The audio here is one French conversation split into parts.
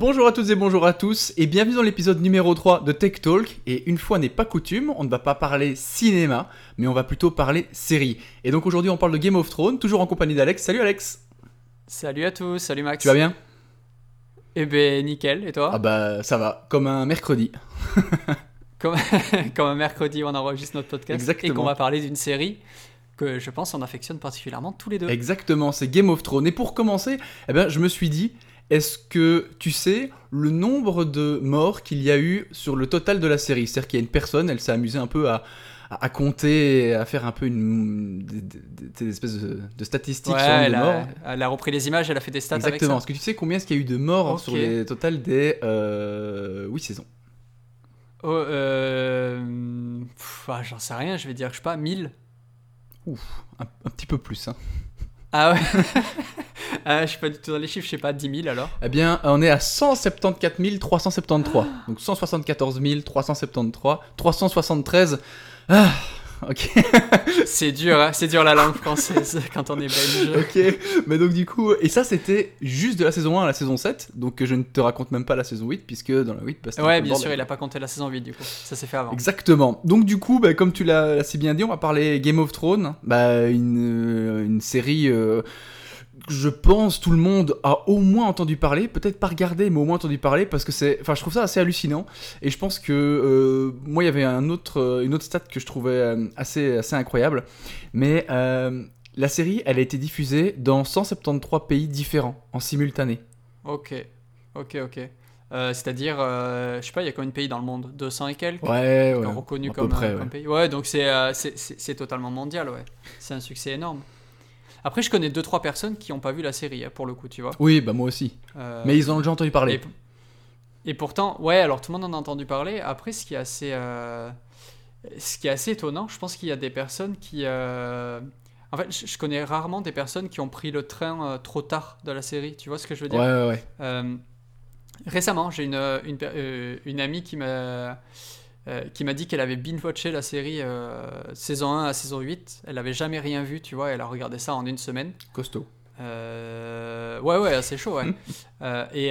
Bonjour à toutes et bonjour à tous et bienvenue dans l'épisode numéro 3 de Tech Talk et une fois n'est pas coutume, on ne va pas parler cinéma mais on va plutôt parler série. Et donc aujourd'hui on parle de Game of Thrones, toujours en compagnie d'Alex. Salut Alex Salut à tous, salut Max. Tu vas bien? Eh ben nickel, et toi? Ah bah ça va, comme un mercredi. comme, comme un mercredi on enregistre notre podcast Exactement. et qu'on va parler d'une série que je pense on affectionne particulièrement tous les deux. Exactement, c'est Game of Thrones. Et pour commencer, eh ben, je me suis dit, est-ce que tu sais le nombre de morts qu'il y a eu sur le total de la série? C'est-à-dire qu'il y a une personne, elle s'est amusée un peu à, à, à compter, à faire un peu une, des, des- des espèces de, de statistiques Ouais, sur le nombre elle, de a, morts. elle a repris les images, elle a fait des stats Exactement. Est-ce que tu sais combien est-ce qu'il y a eu de morts sur les total des euh, 8 saisons? Ça. Oh, euh, ah, J'en sais rien, je vais dire, je sais pas, 1000 un, un petit peu plus. hein. Ah ouais ah, Je suis pas du tout dans les chiffres, je sais pas, 10 000 alors Eh bien, on est à 174 373. Donc 174 373, 373. Ah, ok. C'est dur, hein, c'est dur la langue française quand on est belge. ok. Mais donc du coup, et ça c'était juste de la saison 1 à la saison 7. Donc je ne te raconte même pas la saison 8, puisque dans la 8, bah, c'était un peu Ouais, bien sûr, il a pas compté la saison 8 du coup, ça s'est fait avant. Exactement. Donc du coup, bah, comme tu l'as si bien dit, on va parler Game of Thrones, bah, une, euh, une série. euh, que je pense tout le monde a au moins entendu parler, peut-être pas regardé, mais au moins entendu parler, parce que c'est, enfin, je trouve ça assez hallucinant. Et je pense que euh, moi, il y avait un autre, euh, une autre stat que je trouvais euh, assez, assez incroyable. Mais euh, la série, elle a été diffusée dans 173 pays différents en simultané. Ok, ok, ok. Euh, C'est-à-dire, euh, je sais pas, il y a combien de pays dans le monde? 200 et quelques? Ouais, ouais. reconnus comme, près, euh, ouais. comme pays? Ouais, donc c'est c'est- c'est- c'est totalement mondial, ouais. C'est un succès énorme. Après, je connais 2-3 personnes qui n'ont pas vu la série, hein, pour le coup, tu vois. Oui, bah moi aussi. Euh, Mais ils en ont déjà entendu parler. Et, et pourtant, ouais, alors tout le monde en a entendu parler. Après, ce qui est assez, euh, ce qui est assez étonnant, je pense qu'il y a des personnes qui. euh, En fait, je connais rarement des personnes qui ont pris le train trop tard de la série. Tu vois ce que je veux Ouais, dire? Ouais, ouais. Euh, récemment, j'ai une, une amie qui m'a euh, qui m'a dit qu'elle avait binge-watché la série euh, saison 1 à saison 8. Elle n'avait jamais rien vu, tu vois, elle a regardé ça en une semaine. Costaud. Euh, ouais, ouais, assez chaud, ouais. Et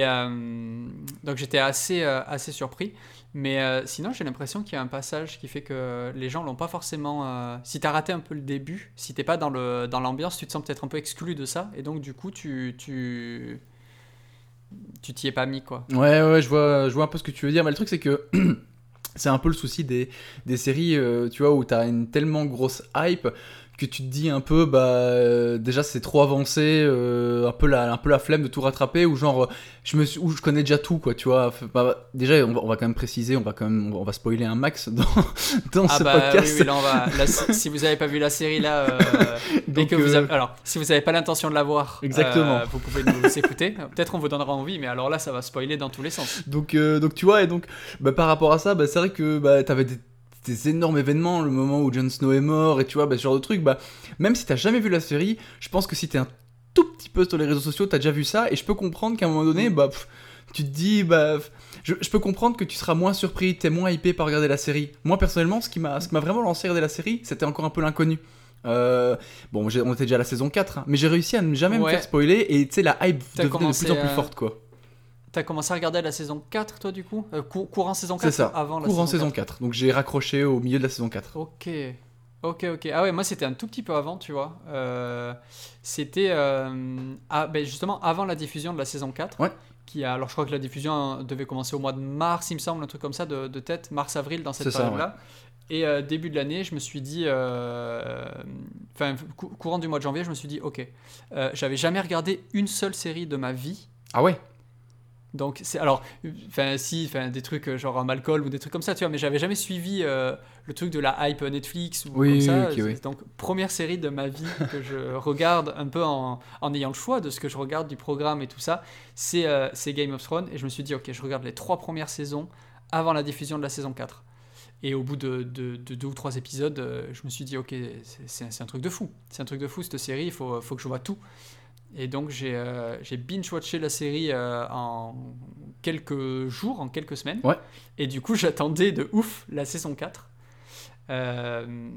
donc j'étais assez, assez surpris. Mais sinon, j'ai l'impression qu'il y a un passage qui fait que les gens l'ont pas forcément. Si t'as raté un peu le début, si t'es pas dans le dans l'ambiance, tu te sens peut-être un peu exclu de ça, et donc du coup, tu tu tu t'y es pas mis quoi. Ouais, ouais, je vois, je vois un peu ce que tu veux dire, mais le truc c'est que c'est un peu le souci des, séries, euh, tu vois, où t'as une tellement grosse hype que tu te dis un peu, bah, euh, déjà c'est trop avancé, euh, un, peu la, un peu la flemme de tout rattraper, ou genre, euh, je me suis, ou je connais déjà tout, quoi, tu vois. Bah, déjà, on va, on va quand même préciser, on va quand même, on va, spoiler un max dans, dans Ah ce bah podcast. oui, oui, là on va. là, si vous avez pas vu la série là, euh, que vous avez, alors si vous avez pas l'intention de la voir, Exactement. euh, vous pouvez nous écouter. Peut-être on vous donnera envie, mais alors là ça va spoiler dans tous les sens. Donc, donc tu vois, et donc bah, par rapport à ça, bah, c'est vrai que bah, t'avais des, des énormes événements, le moment où Jon Snow est mort, et tu vois, bah, ce genre de truc, bah, même si t'as jamais vu la série, je pense que si t'es un tout petit peu sur les réseaux sociaux, t'as déjà vu ça, et je peux comprendre qu'à un moment donné, bah, pff, tu te dis, bah, pff, je, je peux comprendre que tu seras moins surpris, t'es moins hypé par regarder la série. Moi, personnellement, ce qui m'a ce qui m'a vraiment lancé à regarder la série, c'était encore un peu l'inconnu. Euh, bon, on était déjà à la saison 4, hein, mais j'ai réussi à ne jamais me faire spoiler, et tu sais, la hype devenait de plus en plus forte, quoi. T'as commencé à regarder la saison 4 toi du coup? Euh, cou- Courant saison 4 C'est ça, avant la courant saison saison 4. Donc j'ai raccroché au milieu de la saison 4. Ok. Ok, ok. Ah ouais, moi c'était un tout petit peu avant, tu vois. Euh, c'était euh, ah, ben justement avant la diffusion de la saison 4. Ouais. Qui a, alors je crois que la diffusion devait commencer au mois de mars, il me semble, un truc comme ça, de, de tête, mars-avril dans cette période-là. Et euh, début de l'année, je me suis dit, enfin cou- courant du mois de janvier, je me suis dit, ok, j'avais jamais regardé une seule série de ma vie. Ah ouais? Donc, c'est alors, enfin, si, enfin, des trucs euh, genre Malcolm ou des trucs comme ça, tu vois, mais j'avais jamais suivi euh, le truc de la hype Netflix ou Oui, comme ça. oui. Donc, première série de ma vie que je regarde un peu en, en ayant le choix de ce que je regarde du programme et tout ça, c'est euh, Game of Thrones. Et je me suis dit, ok, je regarde les trois premières saisons avant la diffusion de la saison 4. Et au bout de, de- de deux ou trois épisodes, euh, je me suis dit, ok, c'est un truc de fou. C'est un truc de fou cette série, il faut, faut que je vois tout. Et donc j'ai euh, binge-watché la série euh, en quelques jours, en quelques semaines. Ouais. Et du coup j'attendais de ouf la saison 4. Euh,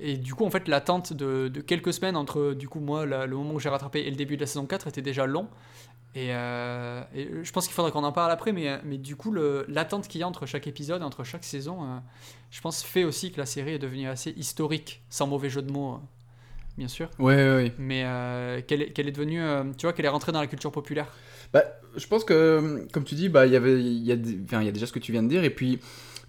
et du coup, en fait, l'attente de, de quelques semaines entre, du coup, moi, la- le moment où j'ai rattrapé et le début de la saison 4 était déjà long. Et, euh, et je pense qu'il faudra qu'on en parle après, mais, mais du coup, l'attente qu'il y a entre chaque épisode, entre chaque saison, je pense, fait aussi que la série est devenue assez historique, sans mauvais jeu de mots, euh, bien sûr. Ouais, ouais, ouais. Mais euh, qu'elle est, devenue, euh, tu vois, qu'elle est rentrée dans la culture populaire? Bah, je pense que, comme tu dis, bah, il y avait, il y, a des- enfin, il y a déjà ce que tu viens de dire, et puis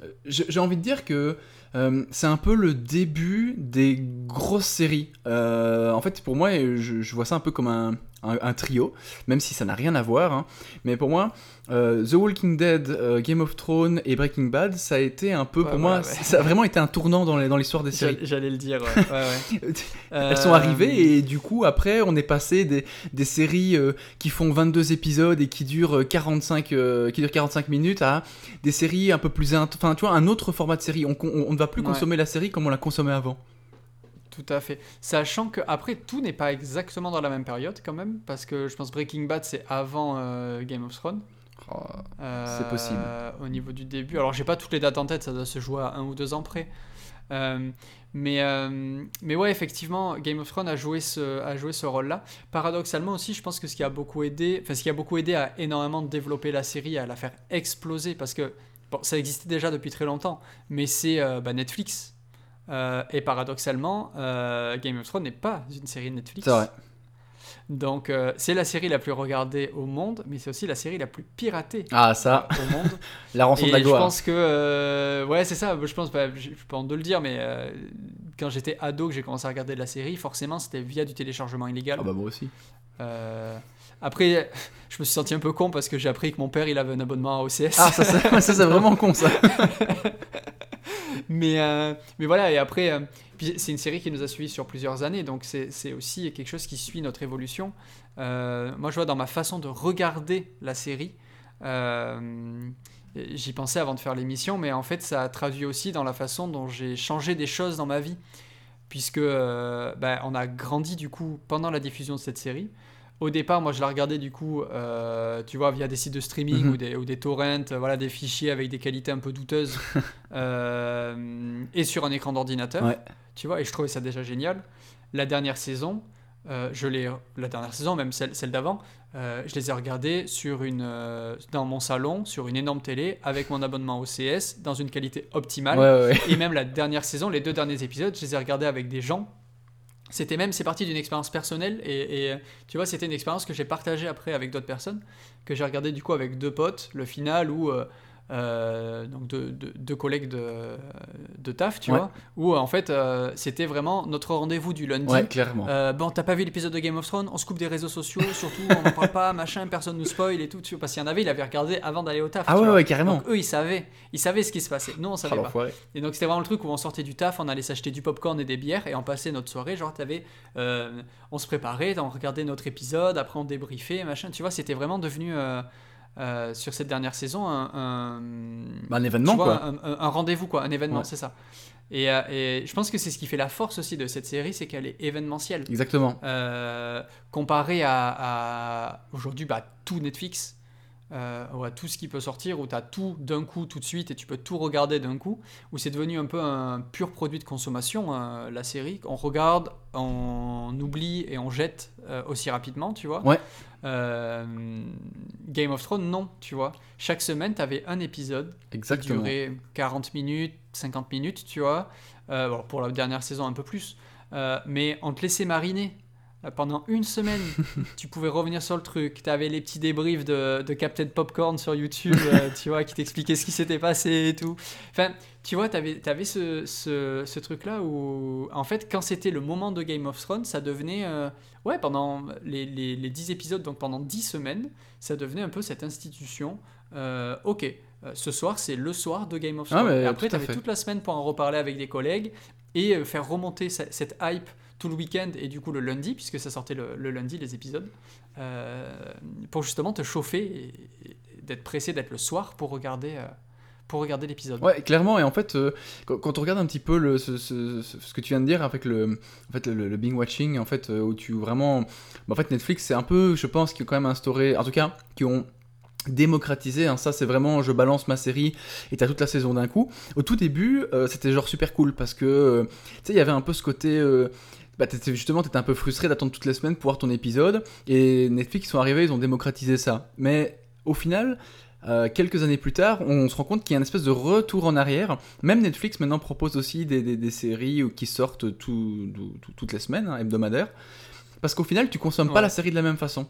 euh, j'ai envie de dire que euh, c'est un peu le début des grosses séries. En fait, pour moi, je, je vois ça un peu comme un, un- un trio, même si ça n'a rien à voir. hein. Mais pour moi, euh, The Walking Dead, euh, Game of Thrones et Breaking Bad, ça a été un peu, Ouais, pour ouais, moi, ouais. ça a vraiment été un tournant dans les- dans l'histoire des séries. J'allais le dire. Elles sont Euh, arrivées et du coup après on est passé des, des séries euh, qui font 22 épisodes et qui durent euh, 45 euh, qui durent 45 minutes à des séries un peu plus enfin tu vois un autre format de série on, ne va plus consommer la série comme on la consommait avant. Tout à fait. Sachant que après tout n'est pas exactement dans la même période quand même, parce que je pense Breaking Bad c'est avant euh, Game of Thrones. Euh, C'est possible. Au niveau du début. Alors j'ai pas toutes les dates en tête, ça doit se jouer à un ou deux ans près. Euh, mais, mais ouais, effectivement, Game of Thrones a joué ce, a joué ce rôle-là. Paradoxalement aussi, je pense que ce qui a beaucoup aidé, enfin ce qui a beaucoup aidé à énormément développer la série, à la faire exploser, parce que bon, ça existait déjà depuis très longtemps, mais c'est bah, Netflix. Euh, et paradoxalement, euh, Game of Thrones n'est pas une série de Netflix. C'est vrai. Donc euh, c'est la série la plus regardée au monde, mais c'est aussi la série la plus piratée Ah ça, au monde. la rançon Et de la je gloire. pense que ouais c'est ça. Je pense bah, j'ai j'ai pas honte de le dire, mais quand j'étais ado que j'ai commencé à regarder la série, forcément c'était via du téléchargement illégal. Ah bah moi aussi. Après, je me suis senti un peu con parce que j'ai appris que mon père il avait un abonnement à OCS. Ah ça, c'est vraiment con ça. mais, euh, mais voilà, et après, euh, c'est une série qui nous a suivis sur plusieurs années, donc c'est aussi quelque chose qui suit notre évolution. Euh, moi, je vois dans ma façon de regarder la série, j'y pensais avant de faire l'émission, mais en fait, ça a traduit aussi dans la façon dont j'ai changé des choses dans ma vie, puisque ben, on a grandi du coup pendant la diffusion de cette série. Au départ, moi, je la regardais du coup, euh, tu vois, via des sites de streaming Mhm. ou, des, ou des torrents, euh, voilà, des fichiers avec des qualités un peu douteuses, euh, et sur un écran d'ordinateur. Ouais. Tu vois, et je trouvais ça déjà génial. La dernière saison, euh, je l'ai, la dernière saison, même celle, celle d'avant, je les ai regardées sur une, dans mon salon, sur une énorme télé, avec mon abonnement OCS, dans une qualité optimale. Ouais. ouais. Et même la dernière saison, les deux derniers épisodes, je les ai regardés avec des gens. C'était même, c'est parti d'une expérience personnelle et, et, tu vois, c'était une expérience que j'ai partagée après avec d'autres personnes, que j'ai regardé du coup avec deux potes, le final où euh, euh, donc deux, deux- deux collègues de, de taf, tu Ouais. vois, où en fait euh, c'était vraiment notre rendez-vous du lundi. Ouais clairement. Euh, bon, t'as pas vu l'épisode de Game of Thrones On se coupe des réseaux sociaux, surtout on n'en parle pas, machin, personne nous spoil et tout. tu vois, Parce qu'il y en avait, il avait regardé avant d'aller au taf. Ah tu ouais vois. ouais carrément. Donc eux, ils savaient, ils savaient ce qui se passait. Nous, on savait pas. l'enfoiré. Et donc c'était vraiment le truc où on sortait du taf, on allait s'acheter du popcorn et des bières et on passait notre soirée. Genre, t'avais, euh, on se préparait, on regardait notre épisode, après on débriefait, machin. Tu vois, c'était vraiment devenu euh, sur cette dernière saison un, un- Bah, un événement vois, quoi. un, rendez-vous quoi, un événement, Ouais. c'est ça. Et, euh, et je pense que c'est ce qui fait la force aussi de cette série, c'est qu'elle est événementielle. Exactement. Euh, comparé à, à aujourd'hui bah, tout Netflix euh, ou à tout ce qui peut sortir où tu as tout d'un coup tout de suite et tu peux tout regarder d'un coup où c'est devenu un peu un pur produit de consommation euh, la série. On regarde on oublie et on jette euh, aussi rapidement tu vois. Ouais. Euh, Game of Thrones non tu vois. Chaque semaine tu avais un épisode qui durait 40 minutes 50 minutes tu vois. Euh, bon, pour la dernière saison un peu plus. Mais on te laissait mariner pendant une semaine, tu pouvais revenir sur le truc. Tu avais les petits débriefs de, de Captain Popcorn sur YouTube, euh, tu vois, qui t'expliquaient ce qui s'était passé et tout. Enfin, tu vois, tu avais, ce, ce, ce truc-là où, en fait, quand c'était le moment de Game of Thrones, ça devenait, euh, ouais, pendant les, les, les 10 épisodes, donc pendant 10 semaines, ça devenait un peu cette institution. Euh, ok, euh, ce soir, c'est le soir de Game of Ah, Thrones. et après, tu avais fait. toute la semaine pour en reparler avec des collègues et euh, faire remonter ce- cette hype tout le week-end et du coup le lundi, puisque ça sortait le, lundi les épisodes, euh, pour justement te chauffer et, d'être pressé d'être le soir pour regarder, euh, pour regarder l'épisode. Ouais, clairement. Et en fait, euh, quand, on regarde un petit peu le, ce, ce- ce- que tu viens de dire avec le, en fait, le, binge watching, en fait, où tu vraiment, bah, en fait, Netflix, c'est un peu, je pense, qui ont quand même instauré, en tout cas, qui ont démocratisé. hein. Ça, c'est vraiment, je balance ma série et t'as toute la saison d'un coup. Au tout début, c'était genre super cool parce que, tu sais, il y avait un peu ce côté. Bah, justement, t'étais un peu frustré d'attendre toutes les semaines pour voir ton épisode. Et Netflix ils sont arrivés, ils ont démocratisé ça. Mais au final, euh, quelques années plus tard, on se rend compte qu'il y a une espèce de retour en arrière. Même Netflix maintenant propose aussi des, des- des séries qui sortent tout- tout- toutes les semaines, hein, hebdomadaires. Parce qu'au final, tu consommes pas la série de la même façon.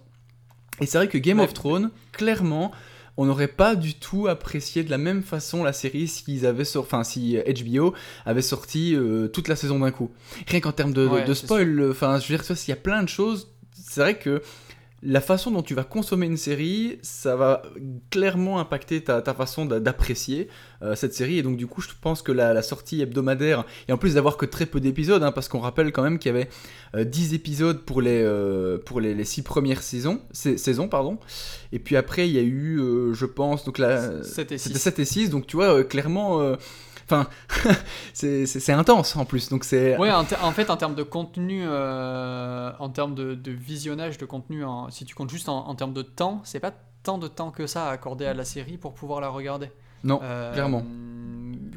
Et c'est vrai que Game Ouais. of Thrones, clairement, on n'aurait pas du tout apprécié de la même façon la série s'ils avaient sor- enfin si HBO avait sorti euh, toute la saison d'un coup. Rien qu'en termes de, de- Ouais, de c'est spoil, euh, enfin je veux dire s'il y a plein de choses, c'est vrai que la façon dont tu vas consommer une série, ça va clairement impacter ta, ta façon d'a- d'apprécier euh, cette série. Et donc, du coup, je pense que la, la sortie hebdomadaire, et en plus d'avoir que très peu d'épisodes, hein, parce qu'on rappelle quand même qu'il y avait euh, 10 épisodes pour les, euh, pour les, les 6 premières saisons, sais- saisons, pardon. Et puis après, il y a eu, euh, je pense, donc là, 7 et c'était 6. 7 et 6, donc tu vois, clairement. Enfin, c'est intense en plus, donc c'est. Ouais, en, fait, en termes de contenu, euh, en termes de, de visionnage de contenu, en- si tu comptes juste en, en termes de temps, c'est pas tant de temps que ça à accorder à la série pour pouvoir la regarder. Non, Euh, clairement.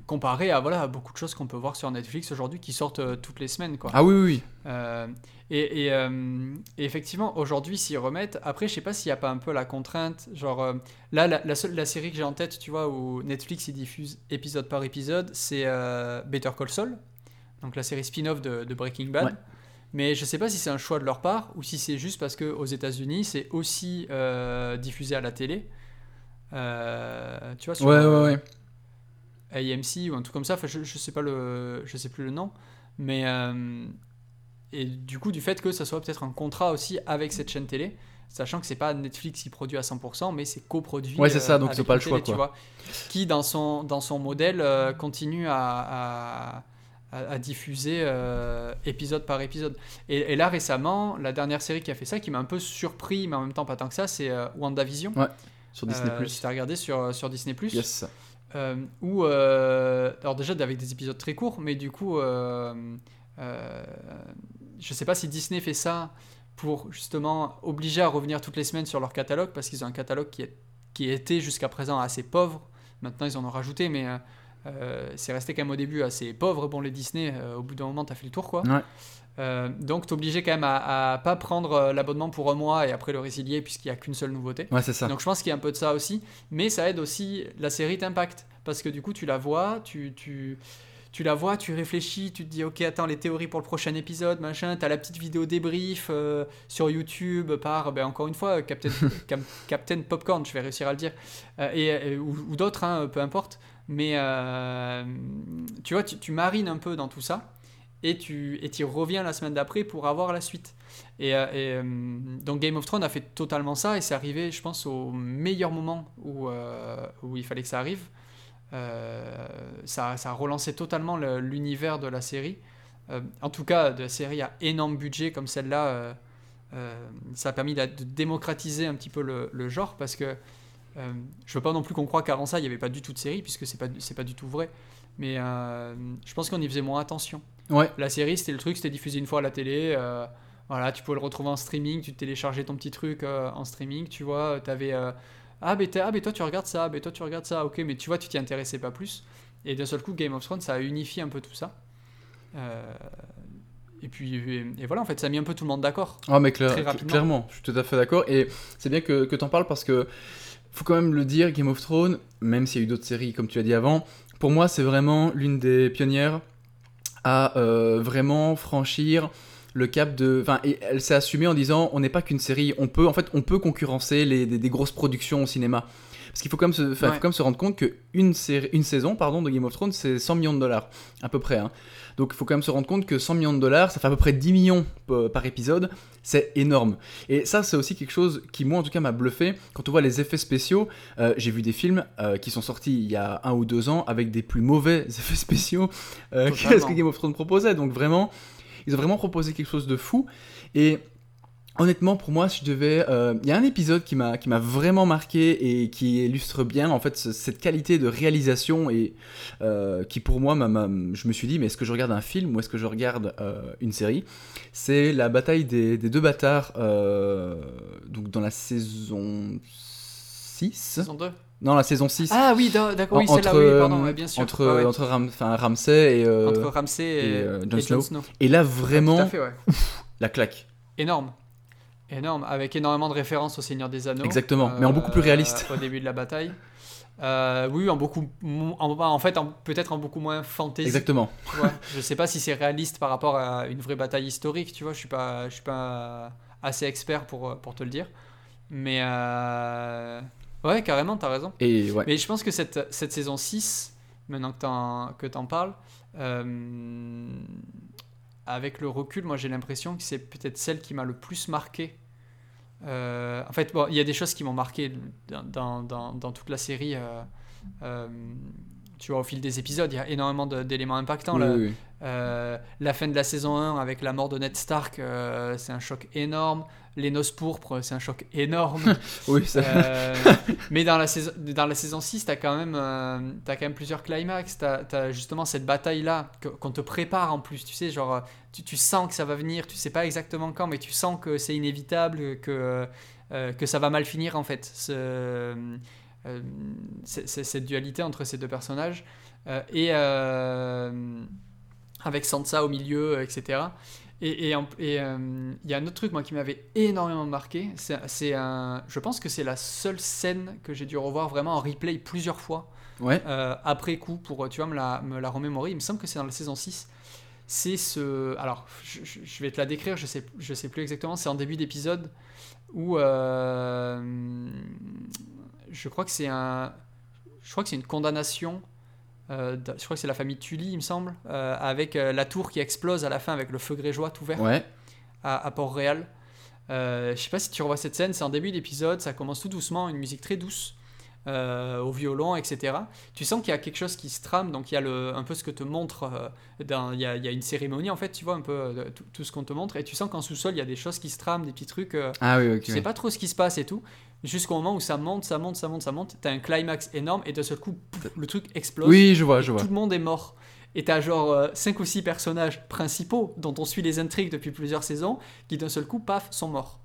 Comparé à, voilà, à beaucoup de choses qu'on peut voir sur Netflix aujourd'hui qui sortent euh, toutes les semaines. Quoi. Ah oui, oui. Euh, et, et, euh, et effectivement, aujourd'hui, s'ils remettent, après, je sais pas s'il n'y a pas un peu la contrainte. Genre, là, la, la seule, la série que j'ai en tête, tu vois, où Netflix diffuse épisode par épisode, c'est Better Call Saul, donc la série spin-off de, de Breaking Bad. Ouais. Mais je sais pas si c'est un choix de leur part ou si c'est juste parce qu'aux États-Unis, c'est aussi diffusé à la télé. Tu vois, sur Ouais, ouais, ouais. AMC ou un truc comme ça. Enfin, je, je sais pas le, je sais plus le nom, mais euh, et du coup du fait que ça soit peut-être un contrat aussi avec cette chaîne télé, sachant que c'est pas Netflix qui produit à 100%, mais c'est coproduit. Ouais, c'est ça, donc ils ont pas le choix, télé, tu quoi. vois, qui dans son dans son modèle euh, continue à, à, diffuser euh, épisode par épisode. Et, et là récemment, la dernière série qui a fait ça, qui m'a un peu surpris, mais en même temps pas tant que ça, c'est euh, WandaVision. Ouais, sur Disney+. Euh, si t'as regardé sur, sur Disney+. yes. Euh, où, euh, alors déjà avec des épisodes très courts, mais du coup, euh, je sais pas si Disney fait ça pour justement obliger à revenir toutes les semaines sur leur catalogue, parce qu'ils ont un catalogue qui, est, qui était jusqu'à présent assez pauvre. Maintenant, ils en ont rajouté, mais c'est resté quand même au début assez pauvre. Bon, les Disney, au bout d'un moment, t'as fait le tour, quoi. Euh, donc, t'es obligé quand même à, à pas prendre euh, l'abonnement pour un mois et après le résilier, puisqu'il n'y a qu'une seule nouveauté. Ouais, c'est ça. Donc je pense qu'il y a un peu de ça aussi, mais ça aide aussi la série t'impacte parce que du coup tu la vois, tu, tu, tu la vois, tu réfléchis, tu te dis ok attends les théories pour le prochain épisode machin, t'as la petite vidéo débrief euh, sur YouTube par ben, encore une fois Captain, Cap- Captain Popcorn, je vais réussir à le dire, euh, et, et- ou, ou d'autres hein, peu importe, mais euh, tu vois tu, tu marines un peu dans tout ça et tu et tu reviens la semaine d'après pour avoir la suite. Et, euh, euh, donc Game of Thrones a fait totalement ça et c'est arrivé, je pense, au meilleur moment où, euh, où il fallait que ça arrive. Ça, ça a relancé totalement le- l'univers de la série. En tout cas, de la série à énorme budget comme celle-là, ça a permis de, démocratiser un petit peu le, genre parce que je veux pas non plus qu'on croit qu'avant ça il n'y avait pas du tout de série puisque c'est pas pas du tout vrai. Mais je pense qu'on y faisait moins attention. Ouais, La série, c'était le truc, c'était diffusé une fois à la télé. euh, voilà, tu pouvais le retrouver en streaming, tu téléchargeais ton petit truc euh, en streaming, tu vois. T'avais. euh, ah, mais t'es- ah, mais toi, tu regardes ça, mais toi, tu regardes ça, ok, mais tu vois, tu t'y intéressais pas plus. Et d'un seul coup, Game of Thrones, ça a unifié un peu tout ça. Et puis, et, et voilà, en fait, ça a mis un peu tout le monde d'accord. Ah mais cla- Très clairement, je suis tout à fait d'accord. Et c'est bien que, que t'en parles parce que faut quand même le dire, Game of Thrones, même s'il y a eu d'autres séries comme tu as dit avant, pour moi c'est vraiment l'une des pionnières à euh, vraiment franchir le cap de... Enfin, elle s'est assumée en disant on n'est pas qu'une série, on peut en fait on peut concurrencer les, des grosses productions au cinéma. Parce qu'il faut quand même se, enfin, Ouais. faut quand même se rendre compte qu'une une saison pardon, de Game of Thrones, c'est 100 millions de dollars, à peu près. hein. Donc il faut quand même se rendre compte que 100 millions de dollars, ça fait à peu près 10 millions par épisode, c'est énorme. Et ça, c'est aussi quelque chose qui, moi en tout cas, m'a bluffé. Quand on voit les effets spéciaux, euh, j'ai vu des films euh, qui sont sortis il y a un ou deux ans avec des plus mauvais effets spéciaux euh, que ce que Game of Thrones proposait. Donc vraiment, ils ont vraiment proposé quelque chose de fou. Et honnêtement, pour moi, si je devais, euh, il y a un épisode qui m'a qui m'a vraiment marqué et qui illustre bien en fait ce- cette qualité de réalisation et euh, qui pour moi, m'a- je me suis dit, mais est-ce que je regarde un film ou est-ce que je regarde euh, une série? C'est la bataille des, des deux bâtards, euh, donc dans la saison 6. Saison 2 Non, la saison 6. Ah oui, da- d'accord, oui, celle-là, entre, oui, pardon, euh, ouais, bien sûr. entre, Ouais, ouais. entre Ram- Ramsay et, euh, Entre Ramsay et, et, euh, Jon et Snow. Snow. et là vraiment fait, ouais. la claque. Énorme. Énorme, avec énormément de références au Seigneur des Anneaux. Exactement, mais en beaucoup plus réaliste. Au début de la bataille. Euh, oui, en beaucoup, en, en fait, en- peut-être en beaucoup moins fantasy. Exactement. tu vois. Je sais pas si c'est réaliste par rapport à une vraie bataille historique, tu vois. Je suis pas, je suis pas assez expert pour, pour te le dire. Mais euh, ouais, carrément, t'as raison. Et ouais. Mais je pense que cette, cette saison 6, maintenant que t'en, que t'en parles, euh, avec le recul, moi j'ai l'impression que c'est peut-être celle qui m'a le plus marqué. Euh, en fait, bon, il y a des choses qui m'ont marqué dans, dans, dans, dans toute la série. euh, euh, tu vois, au fil des épisodes, il y a énormément d'éléments impactants. Oui. Euh, la fin de la saison 1 avec la mort de Ned Stark, euh, c'est un choc énorme. Les noces pourpres, c'est un choc énorme. Oui, ça- Euh, mais dans la saison, dans la saison 6, tu as, quand même, t'as quand même plusieurs climax. Tu as, justement cette bataille-là qu'on te prépare en plus. Tu sais, genre, tu, tu sens que ça va venir. Tu sais pas exactement quand, mais tu sens que c'est inévitable, que, que ça va mal finir en fait. Ce- cette dualité entre ces deux personnages. Et avec Sansa au milieu, etc. Et, et euh, il y a un autre truc moi qui m'avait énormément marqué. C'est, un, je pense que c'est la seule scène que j'ai dû revoir vraiment en replay plusieurs fois Ouais. euh, après coup pour tu vois me la, me la remémorer. Il me semble que c'est dans la saison 6. C'est ce, alors je, je- je vais te la décrire. Je sais, je sais plus exactement. C'est en début d'épisode où euh, je crois que c'est un, je crois que c'est une condamnation. Euh, je crois que c'est la famille Tully, il me semble, euh, avec euh, la tour qui explose à la fin avec le feu grégeois tout vert Ouais. à, à Port-Réal. Je sais pas si tu revois cette scène, c'est en début d'épisode, ça commence tout doucement, une musique très douce, au violon, etc. Tu sens qu'il y a quelque chose qui se trame, donc il y a le, un peu ce que te montre, dans- il, y a, il y a une cérémonie en fait, tu vois, un peu tout, tout ce qu'on te montre, et tu sens qu'en sous-sol, il y a des choses qui se trament, des petits trucs, Ah oui, ok. tu sais pas trop ce qui se passe et tout, jusqu'au moment où ça monte, ça monte, ça monte, ça monte, t'as un climax énorme, et d'un seul coup, pouf, le truc explose. Oui, je vois, je vois. Tout le monde est mort. Et t'as genre 5 ou 6 personnages principaux dont on suit les intrigues depuis plusieurs saisons qui d'un seul coup, paf, sont morts.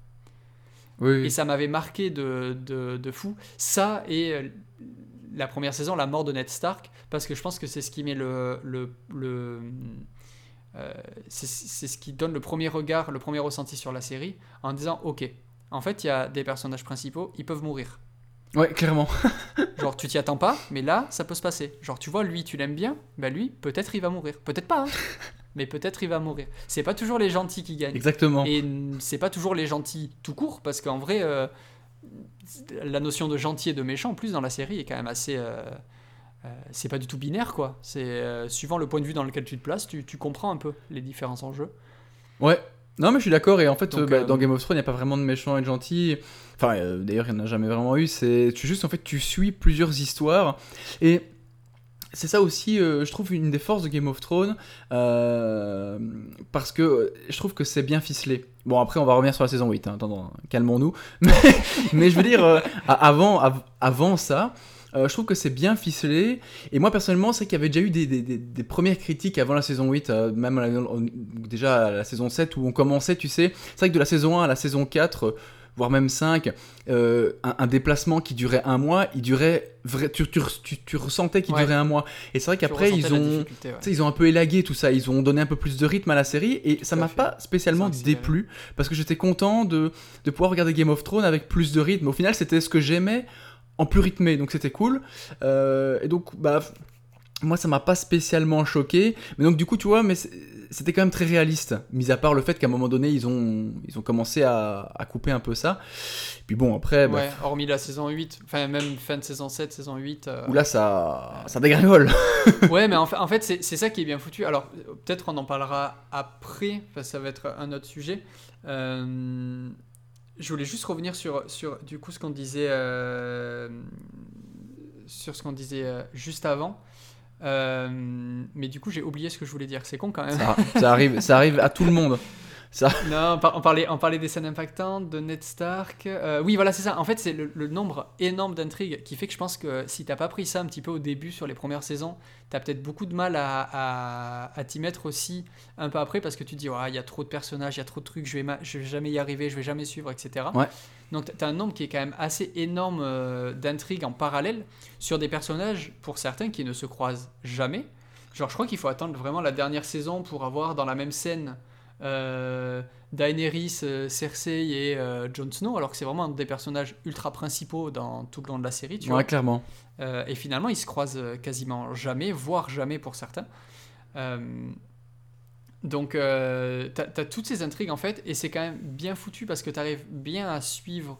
Oui, Et ça m'avait marqué de, de, de fou. Ça et euh, la première saison, la mort de Ned Stark, parce que je pense que c'est ce qui met le... le, le euh, c'est ce qui donne le premier regard, le premier ressenti sur la série, en disant, ok, en fait, il y a des personnages principaux, ils peuvent mourir. Ouais, clairement. Genre, tu t'y attends pas, mais là, ça peut se passer. Genre, tu vois, lui, tu l'aimes bien, bah lui, peut-être il va mourir. Peut-être pas, hein, mais peut-être il va mourir. C'est pas toujours les gentils qui gagnent. Exactement. Et c'est pas toujours les gentils tout court, parce qu'en vrai, euh, la notion de gentil et de méchant, en plus, dans la série, est quand même assez. euh, euh, c'est pas du tout binaire, quoi. C'est suivant le point de vue dans lequel tu te places, tu, tu comprends un peu les différences en jeu. Ouais. Non, mais je suis d'accord. Et en fait, Donc, bah, euh, dans Game of Thrones, il n'y a pas vraiment de méchants et de gentils. Enfin, euh, d'ailleurs, il n'y en a jamais vraiment eu. C'est tu juste, en fait, tu suis plusieurs histoires. Et c'est ça aussi, euh, je trouve, une des forces de Game of Thrones. parce que je trouve que c'est bien ficelé. Bon, après, on va revenir sur la saison 8. hein. Attends, calmons-nous. Mais, mais je veux dire, avant, av- avant ça. Euh, je trouve que c'est bien ficelé. Et moi, personnellement, c'est qu'il y avait déjà eu des, des- des- des premières critiques avant la saison 8, euh, même la- déjà à la saison 7, où on commençait, tu sais. C'est vrai que de la saison 1 à la saison 4, euh, voire même 5, euh, un, un déplacement qui durait un mois, il durait. Vrai, tu, tu, tu- tu ressentais qu'il Ouais. durait un mois. Et c'est vrai qu'après, ils ont. ouais. Ils ont un peu élagué tout ça, ils ont donné un peu plus de rythme à la série et ça à m'a pas spécialement déplu parce que j'étais content de, de pouvoir regarder Game of Thrones avec plus de rythme. Au final, c'était ce que j'aimais en plus rythmé, donc c'était cool. Euh, et donc, bah, moi, ça m'a pas spécialement choqué, mais donc du coup, tu vois, mais c'était quand même très réaliste, mis à part le fait qu'à un moment donné, ils ont, ils ont commencé à, à couper un peu ça. Puis bon, après, bah, Ouais, hormis la saison 8, enfin même fin de saison 7, saison 8. euh, où là, ça, ça dégringole. ouais, mais en fait, en fait c'est ça qui est bien foutu. Alors, peut-être on en parlera après, parce que ça va être un autre sujet. Euh, je voulais juste revenir sur, sur du coup, ce qu'on disait, euh, sur ce qu'on disait euh, juste avant. Euh, mais du coup, j'ai oublié ce que je voulais dire. C'est con quand même. ça, ça arrive, ça arrive à tout le monde. Ça. Non, on, par- on parlait, on parlait des scènes impactantes, de Ned Stark. Euh, oui, voilà, c'est ça. En fait, c'est le, le nombre énorme d'intrigues qui fait que je pense que si t'as pas pris ça un petit peu au début sur les premières saisons, t'as peut-être beaucoup de mal à, à, à t'y mettre aussi un peu après parce que tu te dis, il y a trop de personnages, il y a trop de trucs, je vais, je vais jamais y arriver, je vais jamais suivre, etc. Ouais. Donc t'as un nombre qui est quand même assez énorme euh, d'intrigues en parallèle sur des personnages, pour certains, qui ne se croisent jamais. Genre, je crois qu'il faut attendre vraiment la dernière saison pour avoir dans la même scène Daenerys, euh, Cersei et euh, Jon Snow, alors que c'est vraiment un des personnages ultra principaux dans tout le long de la série, tu Ouais, vois. clairement. Euh, et finalement, ils se croisent euh, quasiment jamais, voire jamais pour certains. Euh, donc, euh, t'as as toutes ces intrigues en fait, et c'est quand même bien foutu parce que t'arrives bien à suivre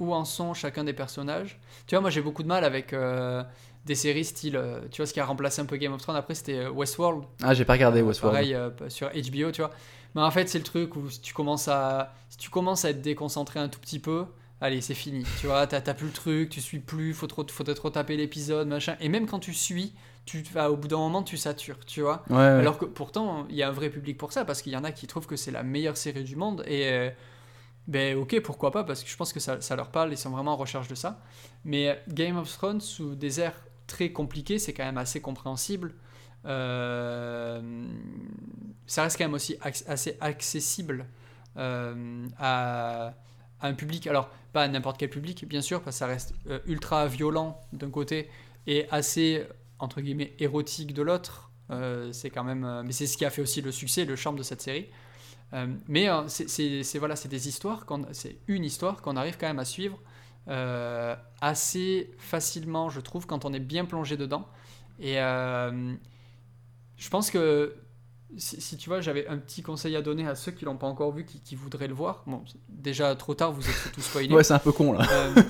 où en sont chacun des personnages. Tu vois, moi j'ai beaucoup de mal avec euh, des séries style, euh, tu vois, ce qui a remplacé un peu Game of Thrones après, c'était euh, Westworld. Ah, j'ai pas regardé Euh, Westworld. Pareil euh, sur HBO, tu vois. Mais en fait, c'est le truc où si tu commences à, si tu commences à être déconcentré un tout petit peu, allez, c'est fini. Tu vois, t'as plus le truc, tu suis plus, faut trop, faut trop taper l'épisode, machin. Et même quand tu suis, tu, vas au bout d'un moment, tu satures, tu vois. Ouais, ouais. Alors que pourtant, il y a un vrai public pour ça, parce qu'il y en a qui trouvent que c'est la meilleure série du monde. Et euh, ben ok, pourquoi pas, parce que je pense que ça, ça leur parle, ils sont vraiment en recherche de ça. Mais euh, Game of Thrones, sous des airs très compliqués, c'est quand même assez compréhensible. Euh, ça reste quand même aussi assez accessible euh, à, un public. Alors, pas n'importe quel public, bien sûr, parce que ça reste euh, ultra violent d'un côté et assez, entre guillemets, érotique de l'autre. C'est quand même. mais c'est ce qui a fait aussi le succès, le charme de cette série. Mais euh, c'est- voilà, c'est des histoires, c'est une histoire qu'on arrive quand même à suivre assez facilement, je trouve, quand on est bien plongé dedans. Et je pense que si, si tu vois, j'avais un petit conseil à donner à ceux qui l'ont pas encore vu, qui, qui voudraient le voir. Bon, déjà trop tard, vous êtes tous spoilés. Ouais, c'est un peu con là. Euh,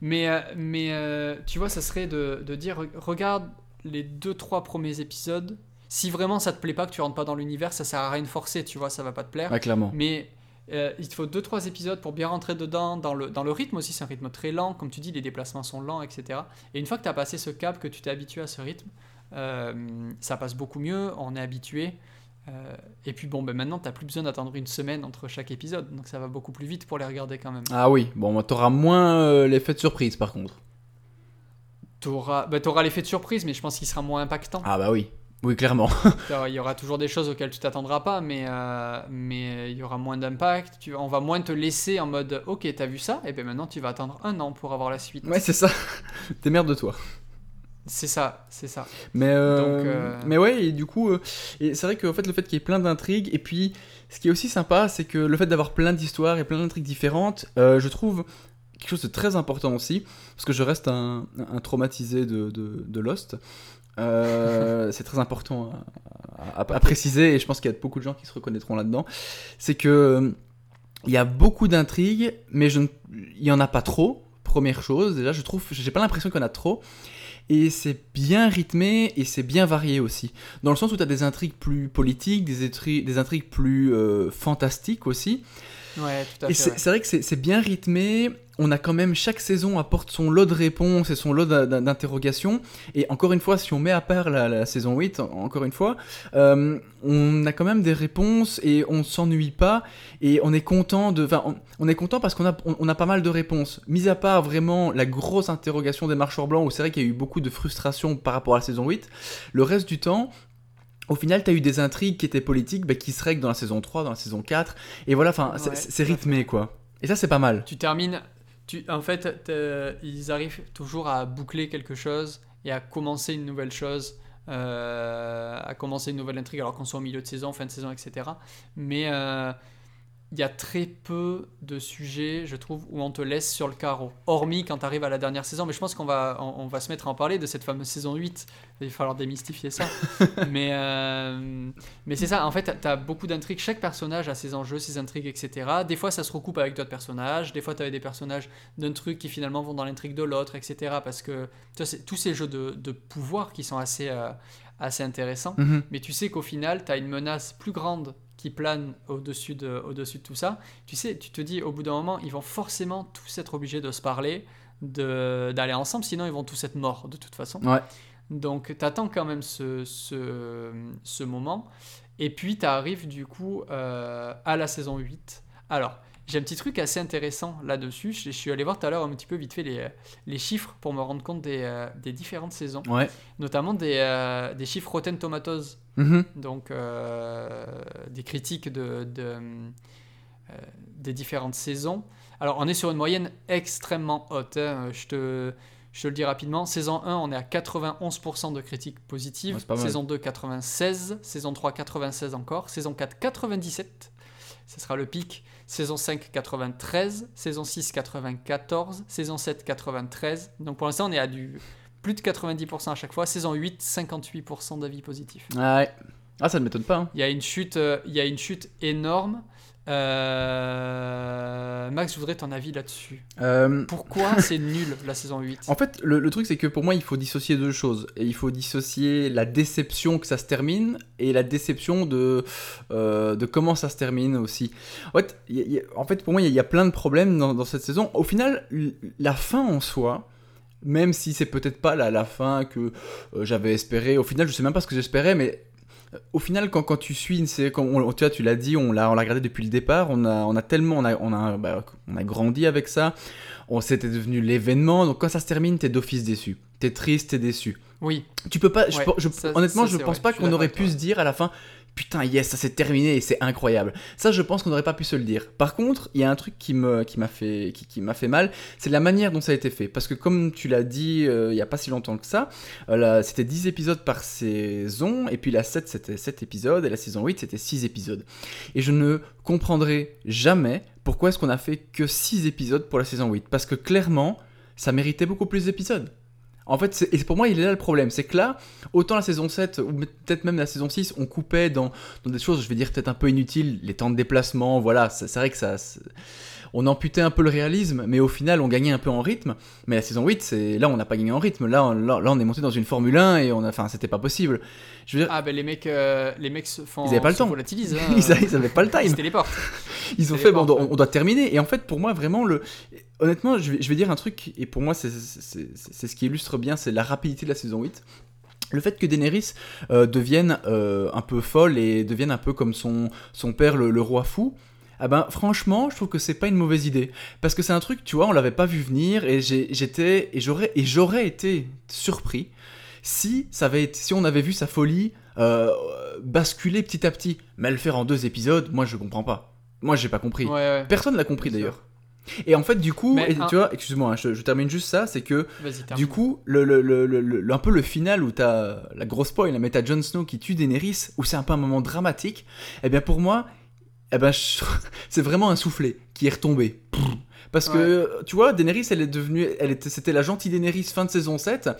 mais euh, mais euh, tu vois, ça serait de, de dire re- regarde les deux trois premiers épisodes. Si vraiment ça te plaît pas, que tu rentres pas dans l'univers, ça sert à rien de forcer, tu vois, ça va pas te plaire. Ouais, clairement. Mais euh, il te faut deux trois épisodes pour bien rentrer dedans, dans le, dans le rythme aussi, c'est un rythme très lent, comme tu dis, les déplacements sont lents, etc. Et une fois que tu as passé ce cap, que tu t'es habitué à ce rythme, euh, ça passe beaucoup mieux, on est habitué. Euh, et puis bon, ben maintenant, tu plus besoin d'attendre une semaine entre chaque épisode, donc ça va beaucoup plus vite pour les regarder quand même. Ah oui, bon, t'auras moins euh, l'effet de surprise par contre. T'auras t'auras l'effet de surprise, mais je pense qu'il sera moins impactant. Ah bah oui. Oui, clairement. Alors, Il y aura toujours des choses auxquelles tu t'attendras pas, mais euh, mais il y aura moins d'impact. Tu, on va moins te laisser en mode OK, t'as vu ça, et bien maintenant tu vas attendre un an pour avoir la suite. ouais, c'est ça. T'es merde de toi. C'est ça, c'est ça. Mais, euh, Donc, euh, mais ouais, et du coup, euh, et c'est vrai que en fait, le fait qu'il y ait plein d'intrigues, et puis ce qui est aussi sympa, c'est que le fait d'avoir plein d'histoires et plein d'intrigues différentes, je trouve quelque chose de très important aussi, parce que je reste un, un traumatisé de, de, de Lost. C'est très important à, à- à préciser, et je pense qu'il y a beaucoup de gens qui se reconnaîtront là-dedans. C'est que il y a beaucoup d'intrigues, mais je il y en a pas trop. Première chose, déjà, je trouve, j'ai pas l'impression qu'il y en a trop. Et c'est bien rythmé et c'est bien varié aussi. Dans le sens où tu as des intrigues plus politiques, des, intri- des intrigues plus euh, fantastiques aussi. Ouais, tout à Et c'est ouais. vrai que c'est bien rythmé. On a quand même, chaque saison apporte son lot de réponses et son lot d'in- d'in- d'interrogations. Et encore une fois, si on met à part la, la saison 8, en- encore une fois, euh, on a quand même des réponses et on s'ennuie pas. Et on est content de. Enfin, on, on est content parce qu'on a, on, on a pas mal de réponses. Mis à part vraiment la grosse interrogation des marcheurs blancs, où c'est vrai qu'il y a eu beaucoup de frustration par rapport à la saison 8, le reste du temps. Au final, tu as eu des intrigues qui étaient politiques, bah, qui se règlent dans la saison 3, dans la saison 4. Et voilà, enfin, c'est- Ouais, rythmé, quoi. Et ça, c'est pas mal. Tu termines. Tu, en fait, ils arrivent toujours à boucler quelque chose et à commencer une nouvelle chose, euh, à commencer une nouvelle intrigue, alors qu'on soit au milieu de saison, fin de saison, etc. Mais euh, il y a très peu de sujets, je trouve, où on te laisse sur le carreau. Hormis quand tu arrives à la dernière saison. Mais je pense qu'on va, on, on va se mettre à en parler de cette fameuse saison 8. Il va falloir démystifier ça. mais euh, mais c'est ça, en fait, tu as beaucoup d'intrigues. Chaque personnage a ses enjeux, ses intrigues, etc. Des fois, ça se recoupe avec d'autres personnages. Des fois, tu avais des personnages d'un truc qui finalement vont dans l'intrigue de l'autre, etc. Parce que tu vois, tous ces jeux de, de pouvoir qui sont assez, euh, assez intéressants. Mhm. Mais tu sais qu'au final, tu as une menace plus grande qui plane au-dessus de, au-dessus de tout ça. Tu sais, tu te dis, au bout d'un moment, ils vont forcément tous être obligés de se parler, d'aller ensemble, sinon ils vont tous être morts de toute façon. Ouais. Donc, tu attends quand même ce, ce, ce moment. Et puis, tu arrives du coup euh, à la saison 8. Alors, j'ai un petit truc assez intéressant là-dessus. Je, je suis allé voir tout à l'heure un petit peu vite fait les, les chiffres pour me rendre compte des, euh, des différentes saisons, Ouais. notamment des, euh, des chiffres Rotten Tomatoes, Mhm. donc euh, des critiques de, de, euh, des différentes saisons. Alors, on est sur une moyenne extrêmement haute. hein. Je, te, je te le dis rapidement. Saison 1, on est à 91% de critiques positives. Ouais, saison 2, 96. Saison 3, 96 encore. Saison 4, 97. Ce sera le pic. Saison 5, 93. Saison 6, 94. Saison 7, 93. Donc pour l'instant, on est à du plus de 90% à chaque fois. Saison 8, 58% d'avis positifs. Ah ouais. Ah, ça ne m'étonne pas. hein. Il y a une chute, euh, il y a une chute énorme. Euh, Max, je voudrais ton avis là-dessus. Euh, Pourquoi c'est nul la saison 8 En fait, le, le truc, c'est que pour moi, il faut dissocier deux choses. Et il faut dissocier la déception que ça se termine et la déception de, euh, de comment ça se termine aussi. En fait, il y a- il y a- en fait pour moi, il y, a- il y a plein de problèmes dans, dans cette saison. Au final, l- la fin en soi, même si c'est peut-être pas la, la fin que euh, j'avais espéré, au final, je sais même pas ce que j'espérais, mais euh, au final, quand, quand tu suis une série, quand on- tu vois, tu l'as dit, on l'a, on l'a regardé depuis le départ, on a, on a tellement, on a, on a, bah, on a grandi avec ça, on c'était devenu l'événement, donc quand ça se termine, t'es d'office déçu, t'es triste, t'es déçu. Oui, Tu peux pas, je Ouais, je- ça- honnêtement, ça, je pense vrai, pas qu'on aurait pu toi. se dire à la fin, putain, yes, ça s'est terminé et c'est incroyable. Ça, je pense qu'on n'aurait pas pu se le dire. Par contre, il y a un truc qui me, qui m'a fait, qui, qui m'a fait mal, c'est la manière dont ça a été fait. Parce que comme tu l'as dit, euh, il y a pas si longtemps que ça, euh, c'était 10 épisodes par saison, et puis la 7, c'était 7 épisodes, et la saison 8, c'était 6 épisodes. Et je ne comprendrai jamais pourquoi est-ce qu'on a fait que 6 épisodes pour la saison 8. Parce que clairement, ça méritait beaucoup plus d'épisodes. En fait, c'est- et pour moi, il est là le problème. C'est que là, autant la saison 7, ou peut-être même la saison 6, on coupait dans, dans des choses, je vais dire, peut-être un peu inutiles, les temps de déplacement, voilà, c'est vrai que ça... On amputait un peu le réalisme, mais au final, on gagnait un peu en rythme. Mais la saison 8, c'est là, on n'a pas gagné en rythme. Là, on, là, là, on est monté dans une Formule 1 et on a... Enfin, c'était pas possible. Je veux dire, ah ben les mecs, euh, les mecs se font. Ils avaient pas le temps. volatilisent, hein. ils, a- ils avaient pas le Ils time. se téléportent. Ils ont fait, bon, on portes, doit, on doit terminer. Et en fait, pour moi, vraiment, le... honnêtement, je vais, je vais dire un truc, et pour moi, c'est ce qui illustre bien, c'est la rapidité de la saison 8. Le fait que Daenerys euh, devienne euh, un peu folle et devienne un peu comme son, son père, le, le roi fou, ah ben, franchement, je trouve que c'est pas une mauvaise idée. Parce que c'est un truc, tu vois, on l'avait pas vu venir, et j'étais, et j'aurais, et j'aurais été surpris si ça avait été, si on avait vu sa folie euh, basculer petit à petit. Mais le faire en deux épisodes, moi je comprends pas. Moi j'ai pas compris. Ouais, ouais. Personne l'a compris d'ailleurs. Et en fait, du coup, Mais et un- tu vois, excuse-moi, hein, je, je termine juste ça, c'est que du coup, le, le- le- un peu le final où t'as la grosse spoil, mais t'as Jon Snow qui tue Daenerys, où c'est un peu un moment dramatique, et bien pour moi, eh ben, je- c'est vraiment un soufflet qui est retombé. Parce que, tu vois, Daenerys, elle est devenue, elle était, c'était la gentille Daenerys fin de saison 7.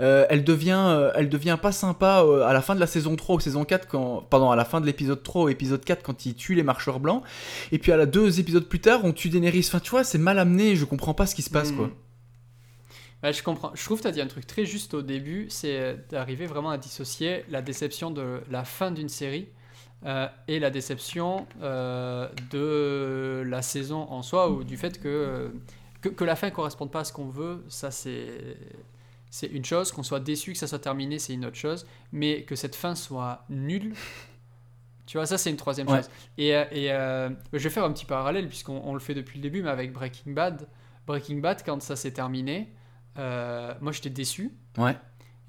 Euh, elle devient, euh, elle devient pas sympa euh, à la fin de la saison 3 ou saison 4, quand, pardon, à la fin de l'épisode 3 ou épisode 4 quand il tue les marcheurs blancs. Et puis à la deux épisodes plus tard, on tue Daenerys. Enfin, tu vois, c'est mal amené, je comprends pas ce qui se passe, Hmm. quoi. Ouais, je comprends. Je trouve que tu as dit un truc très juste au début, c'est d'arriver vraiment à dissocier la déception de la fin d'une série euh, et la déception euh, de la saison en soi ou du fait que, que, que la fin ne corresponde pas à ce qu'on veut, ça c'est c'est une chose, qu'on soit déçu que ça soit terminé, c'est une autre chose, mais que cette fin soit nulle, tu vois, ça c'est une troisième Ouais. chose. Et, euh, et euh, je vais faire un petit parallèle puisqu'on on le fait depuis le début, mais avec Breaking Bad. Breaking Bad, quand ça s'est terminé, euh, moi j'étais déçu. Ouais.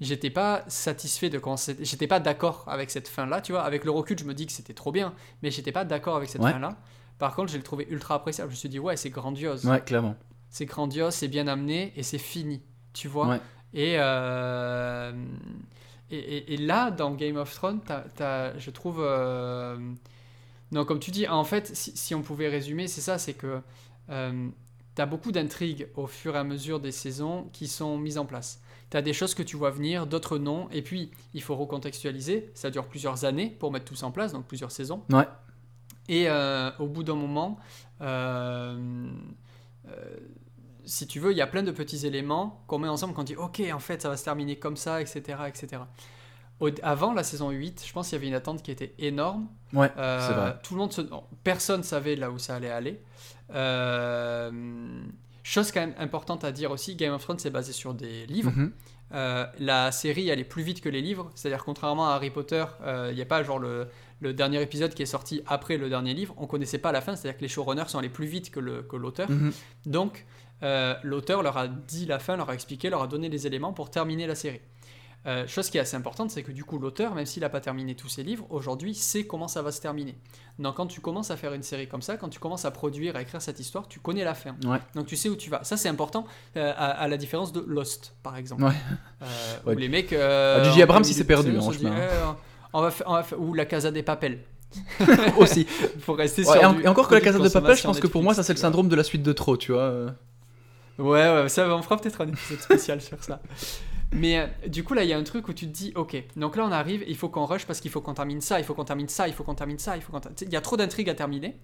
J'étais pas satisfait de comment c'était- J'étais pas d'accord avec cette fin-là, tu vois. Avec le recul, je me dis que c'était trop bien, mais j'étais pas d'accord avec cette Ouais. fin-là. Par contre, j'ai le trouvé ultra appréciable. Je me suis dit, ouais, c'est grandiose. Ouais, clairement. C'est grandiose, c'est bien amené et c'est fini, tu vois. Ouais. Et, euh, et, et- et là, dans Game of Thrones, je trouve. euh, Non, comme tu dis, en fait, si, si on pouvait résumer, c'est ça c'est que euh, tu as beaucoup d'intrigues au fur et à mesure des saisons qui sont mises en place. Tu as des choses que tu vois venir, d'autres non. Et puis, il faut recontextualiser. Ça dure plusieurs années pour mettre tout ça en place, donc plusieurs saisons. Ouais. Et euh, au bout d'un moment, euh, euh, si tu veux, il y a plein de petits éléments qu'on met ensemble, qu'on dit ok, en fait, ça va se terminer comme ça, etc. etc. Au- avant la saison 8, je pense qu'il y avait une attente qui était énorme. Ouais, vrai. Tout le monde se... non, personne savait là où ça allait aller. Chose quand même importante à dire aussi, Game of Thrones c'est basé sur des livres. Mhm. euh, la série allait plus vite que les livres. C'est-à-dire, contrairement à Harry Potter, euh, il n'y a pas genre le, le dernier épisode qui est sorti après le dernier livre. On connaissait pas la fin, c'est-à-dire que les showrunners sont allés plus vite que le- que l'auteur. Mhm. Donc, euh, l'auteur leur a dit la fin, leur a expliqué, leur a donné les éléments pour terminer la série. Euh, chose qui est assez importante, c'est que du coup, l'auteur, même s'il n'a pas terminé tous ses livres, aujourd'hui sait comment ça va se terminer. Donc, quand tu commences à faire une série comme ça, quand tu commences à produire, à écrire cette histoire, tu connais la fin. Ouais. Donc, tu sais où tu vas. Ça, c'est important euh, à, à la différence de Lost, par exemple. Ouais. Euh, Ouais. où les mecs. Ah, J.J. en Abrams, il s'est perdu, hein, se chemin. dit, on va faire, on va faire- ou la Casa des Papels. Aussi. Faut rester sur et, en- du et encore que la Casa de Papel, je pense que pour moi, ça c'est le syndrome de la suite de trop, tu vois. Ouais, ouais, ça, on fera peut-être un épisode spécial sur ça. Mais euh, du coup, là, il y a un truc où tu te dis, ok, donc là, on arrive, il faut qu'on rush parce qu'il faut qu'on termine ça, il faut qu'on termine ça, il faut qu'on termine ça, il faut qu'on. Il y a trop d'intrigues à terminer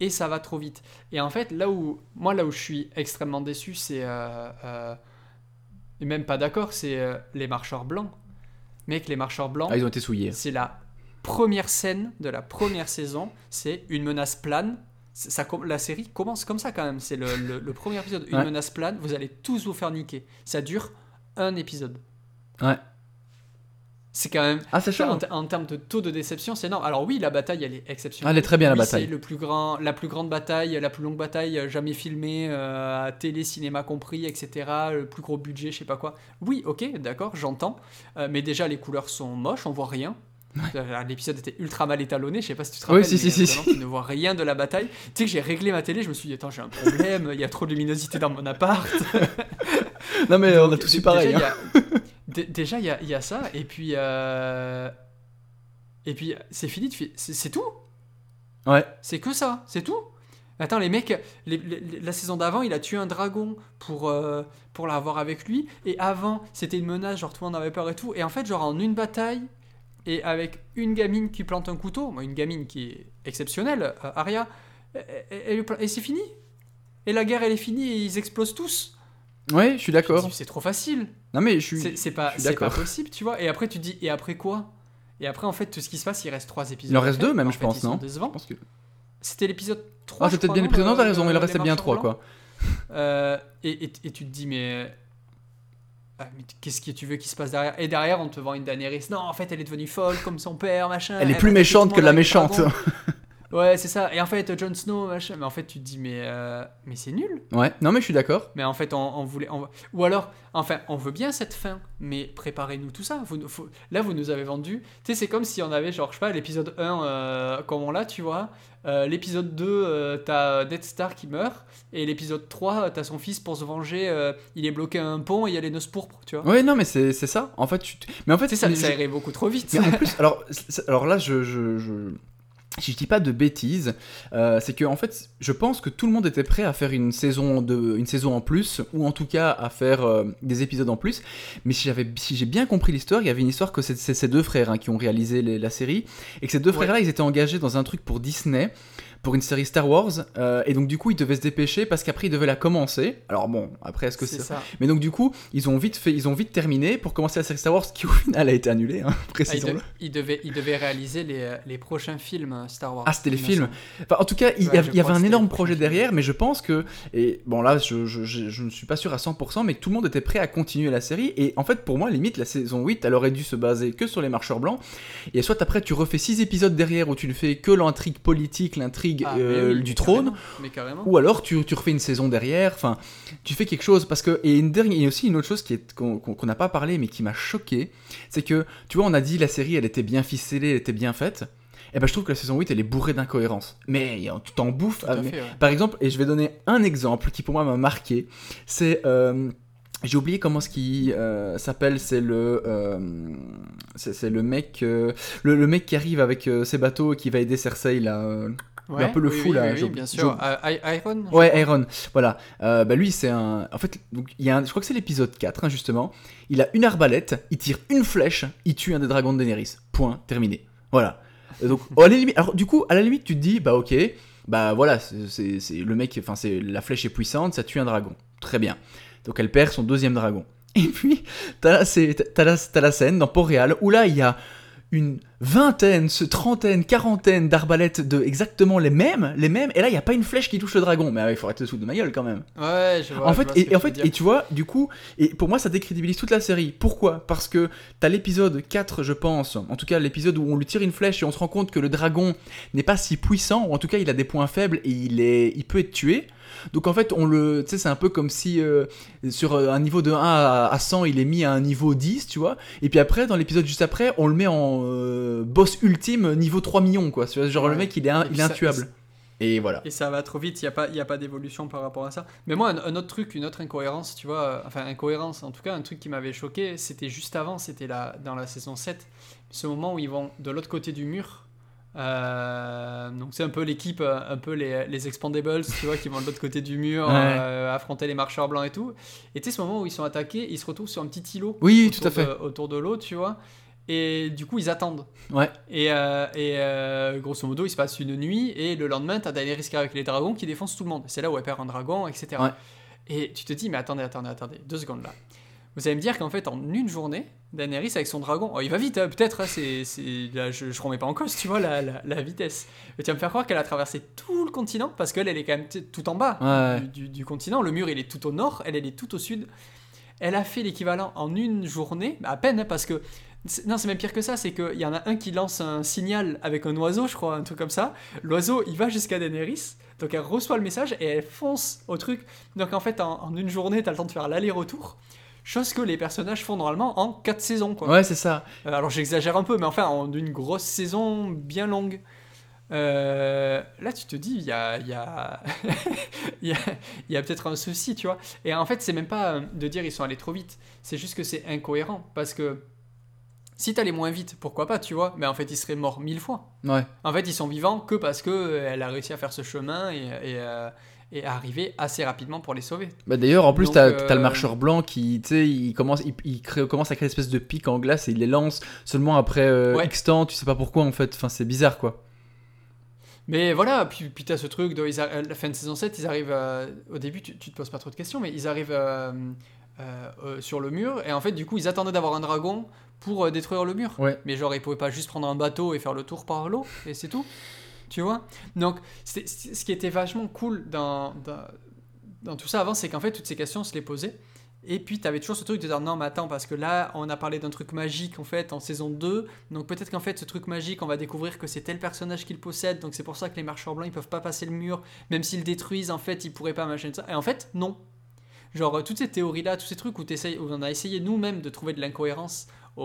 et ça va trop vite. Et en fait, là où, moi, là où je suis extrêmement déçu, c'est. euh, euh, et même pas d'accord, c'est euh, les marcheurs blancs. Mec, les marcheurs blancs, Ah, ils ont été souillés. c'est la première scène de la première saison, c'est une menace plane. Ça, la série commence comme ça quand même. C'est le, le- le premier épisode, une Ouais. menace plane. Vous allez tous vous faire niquer. Ça dure un épisode. Ouais. C'est quand même Ah, c'est chaud. en, en termes de taux de déception, c'est énorme. Alors oui, la bataille, elle est exceptionnelle. Elle est très bien, la Oui, bataille. C'est le plus grand, la plus grande bataille, la plus longue bataille euh, jamais filmée euh, à télé, cinéma compris, etc. Le plus gros budget, je sais pas quoi. Oui, ok, d'accord, j'entends. Euh, mais déjà, les couleurs sont moches, on voit rien. L'épisode était ultra mal étalonné, je sais pas si tu te Oui, rappelles. si, si, mais si, si. Tu ne vois rien de la bataille. Tu sais que j'ai réglé ma télé, je me suis dit, attends, j'ai un problème, il y a trop de luminosité dans mon appart. Non, mais on a tous eu pareil. Déjà, hein. il y a- y y ça, et puis. euh, Et puis, c'est fini, c'est tout Ouais. C'est que ça, c'est tout Attends, les mecs, les- les- la saison d'avant, il a tué un dragon pour, euh, pour l'avoir avec lui, et avant, c'était une menace, genre tout le monde avait peur et tout, et en fait, genre en une bataille, et avec une gamine qui plante un couteau, une gamine qui est exceptionnelle, euh, et- et- et c'est fini Et la guerre, elle est finie, et ils explosent tous Ouais, je suis d'accord. C'est trop facile Non, mais je suis. c'est c'est pas, suis c'est pas possible, tu vois. Et après, tu dis, et après quoi? Et après, en fait, tout ce qui se passe, il reste trois épisodes. Il en reste deux, même, En je fait, pense, non? décevants. Je pense que. C'était l'épisode 3. Ah, c'est peut-être bien l'épisode. Non, t'as raison, il en restait bien trois, quoi. Euh, et, et- et tu te dis, mais. ah, mais qu'est-ce que tu veux qu'il se passe derrière? Et derrière, on te vend une Daenerys. Non, en fait, elle est devenue folle comme son père, machin. Elle est plus méchante que le la le méchante. Ouais, c'est ça. Et en fait, Jon Snow, machin. Mais en fait, tu te dis, mais, euh, mais c'est nul. Ouais, non, mais je suis d'accord. Mais en fait, on, on voulait. on- Ou alors, enfin, on veut bien cette fin, mais préparez-nous tout ça. Vous, faut- Là, vous nous avez vendu. Tu sais, c'est comme si on avait, genre, je sais pas, l'épisode 1, euh, comme on l'a, tu vois. Euh, l'épisode 2, euh, t'as Death Star qui meurt. Et l'épisode 3, t'as son fils pour se venger. il est bloqué à un pont et il y a les noces pourpres, tu vois. Ouais, non, mais c'est ça. En fait, tu... mais en fait, ça, mais ça irait beaucoup trop vite. Mais en plus, alors, alors là, je, je, je- si je dis pas de bêtises, euh, c'est que en fait, je pense que tout le monde était prêt à faire une saison de, une saison en plus, ou en tout cas à faire euh, des épisodes en plus. Mais si j'avais, si j'ai bien compris l'histoire, il y avait une histoire que c'est ces deux frères hein, qui ont réalisé les- la série, et que ces deux Ouais. frères-là, ils étaient engagés dans un truc pour Disney. Pour une série Star Wars, euh, et donc du coup ils devaient se dépêcher parce qu'après ils devaient la commencer. Alors bon, après est-ce que c'est ça. Mais donc du coup ils ont vite fait, ils ont vite terminé pour commencer la série Star Wars qui au final a été annulée, hein, Ah, il, précisons-le. de- il devait, il devait réaliser les, euh, les prochains films euh, Star Wars. Ah, c'était les films. Enfin, en tout cas, il y, Ouais, a- je il y avait un énorme projet derrière, mais je pense que, et bon là, je, je- je- je ne suis pas sûr à 100%, mais tout le monde était prêt à continuer la série. Et en fait, pour moi, limite, la saison 8, elle aurait dû se baser que sur les marcheurs blancs. Et soit après, tu refais 6 épisodes derrière où tu ne fais que l'intrigue politique, l'intrigue Ah, euh, oui, du trône. carrément, Mais carrément. Ou alors tu, tu refais une saison derrière, enfin, tu fais quelque chose parce que et une dernière, et aussi une autre chose qui est qu'on qu'on n'a pas parlé mais qui m'a choqué, c'est que tu vois on a dit la série elle était bien ficelée, elle était bien faite, et ben je trouve que la saison 8 elle est bourrée d'incohérences. Mais tu t'en bouffes. Tout à ah, mais- fait, ouais. Par exemple, et je vais donner un exemple qui pour moi m'a marqué, c'est euh, j'ai oublié comment ce qui euh, s'appelle, c'est le euh, c'est le mec euh, le, le mec qui arrive avec ses bateaux et qui va aider Cersei là. Euh, Ouais, un peu le oui, fou, oui, là, oui, je- bien sûr. Euh, I- Iron je Ouais. Iron. Voilà. Euh, bah lui, c'est un. En fait, donc, il y a un... je crois que c'est l'épisode 4, hein, justement. Il a une arbalète, il tire une flèche, il tue un des dragons de Daenerys. Point, terminé. Voilà. Et donc, à la limite... Alors, du coup, à la limite, tu te dis, bah ok, bah voilà, c'est le mec, enfin, c'est la flèche est puissante, ça tue un dragon. Très bien. Donc, elle perd son deuxième dragon. Et puis, t'as la, la, t'as la scène dans Port-Réal où là, il y a une vingtaine, ce- trentaine, quarantaine d'arbalètes de exactement les mêmes, les mêmes, et là il y a pas une flèche qui touche le dragon. Mais il faut arrêter de se de ma gueule quand même. Ouais, je vois. en fait, et, en fait, et tu vois, du coup, et pour moi ça décrédibilise toute la série. Pourquoi? Parce que t'as l'épisode 4, je pense, en tout cas l'épisode où on lui tire une flèche et on se rend compte que le dragon n'est pas si puissant, ou en tout cas il a des points faibles et il, est, il peut être tué. Donc en fait, on le, tu sais, c'est un peu comme si euh, sur euh, un niveau de 1 à, à 100, il est mis à un niveau 10, tu vois. Et puis après, dans l'épisode juste après, on le met en euh, boss ultime niveau 3 millions, quoi. Genre le mec, il est, un- il est ça- intuable. Et voilà. Et ça va trop vite, il n'y a pas, y a pas d'évolution par rapport à ça. Mais moi, un, un autre truc, une autre incohérence, tu vois, euh, enfin, incohérence, en tout cas, un truc qui m'avait choqué, c'était juste avant, c'était dans la saison 7, ce moment où ils vont de l'autre côté du mur. Euh, donc, c'est un peu l'équipe, euh, un peu les, les Expandables, tu vois, qui vont de l'autre côté du mur, Ouais. euh, affronter les marcheurs blancs et tout. Et tu sais, ce moment où ils sont attaqués, ils se retrouvent sur un petit îlot. Oui, autour tout à fait. de- autour de l'eau, tu vois. Et du coup, ils attendent. Ouais. Et, euh, et grosso modo, il se passe une nuit et le lendemain, t'as Daenerys qui avec les dragons qui défoncent tout le monde. C'est là où elle perd un dragon, etc. Ouais. Et tu te dis, mais attendez, attendez, attendez, deux secondes là. Vous allez me dire qu'en fait, en une journée, Daenerys avec son dragon, oh, il va vite, hein, peut-être, hein, c'est, je, je remets pas en cause, tu vois, la, la, la vitesse. Mais tu vas me faire croire qu'elle a traversé tout le continent, parce qu'elle, elle est quand même tout en bas Ouais. du, du- du continent. Le mur, il est tout au nord, elle, elle est tout au sud. Elle a fait l'équivalent en une journée, à peine, hein, parce que. c'est- Non, c'est même pire que ça, c'est qu'il y en a un qui lance un signal avec un oiseau, je crois, un truc comme ça. L'oiseau, il va jusqu'à Daenerys, donc elle reçoit le message et elle fonce au truc. Donc en fait, en, en une journée, t'as le temps de faire l'aller-retour. Chose que les personnages font normalement en 4 saisons, quoi. Ouais, c'est ça. Euh, alors j'exagère un peu, mais enfin, en une grosse saison bien longue. Euh, là, tu te dis, il y a, y a, y a, il y a peut-être un souci, tu vois. Et en fait, c'est même pas euh, de dire ils sont allés trop vite, c'est juste que c'est incohérent. Parce que si t'allais moins vite, pourquoi pas, tu vois. Mais en fait, ils seraient morts mille fois. Ouais. En fait, ils sont vivants que parce que elle a réussi à faire ce chemin et, et, et à arriver assez rapidement pour les sauver. Bah d'ailleurs, en plus, Donc, t'as euh, le marcheur blanc qui, tu sais, il commence, il, il crée, commence à créer une espèce de pic en glace et il les lance seulement après euh, Ouais. X temps, tu sais pas pourquoi en fait. Enfin, c'est bizarre quoi. Mais voilà, puis, puis t'as ce truc de ils arri- la fin de saison 7, ils arrivent euh, au début, tu, tu te poses pas trop de questions, mais ils arrivent euh, euh, euh, sur le mur et en fait, du coup, ils attendaient d'avoir un dragon pour euh, détruire le mur. Ouais. Mais genre, ils pouvaient pas juste prendre un bateau et faire le tour par l'eau et c'est tout. Tu vois? Donc, ce qui était vachement cool dans, dans, tout ça avant, c'est qu'en fait, toutes ces questions, on se les posait. Et puis, tu avais toujours ce truc de dire non, mais attends, parce que là, on a parlé d'un truc magique en fait en saison 2. Donc, peut-être qu'en fait, ce truc magique, on va découvrir que c'est tel personnage qui le possède. Donc, c'est pour ça que les marcheurs blancs, ils peuvent pas passer le mur. Même s'ils détruisent, en fait, ils pourraient pas machin ça. Et en fait, non. Genre, euh, toutes ces théories-là, tous ces trucs où, où on a essayé nous-mêmes de trouver de l'incohérence au,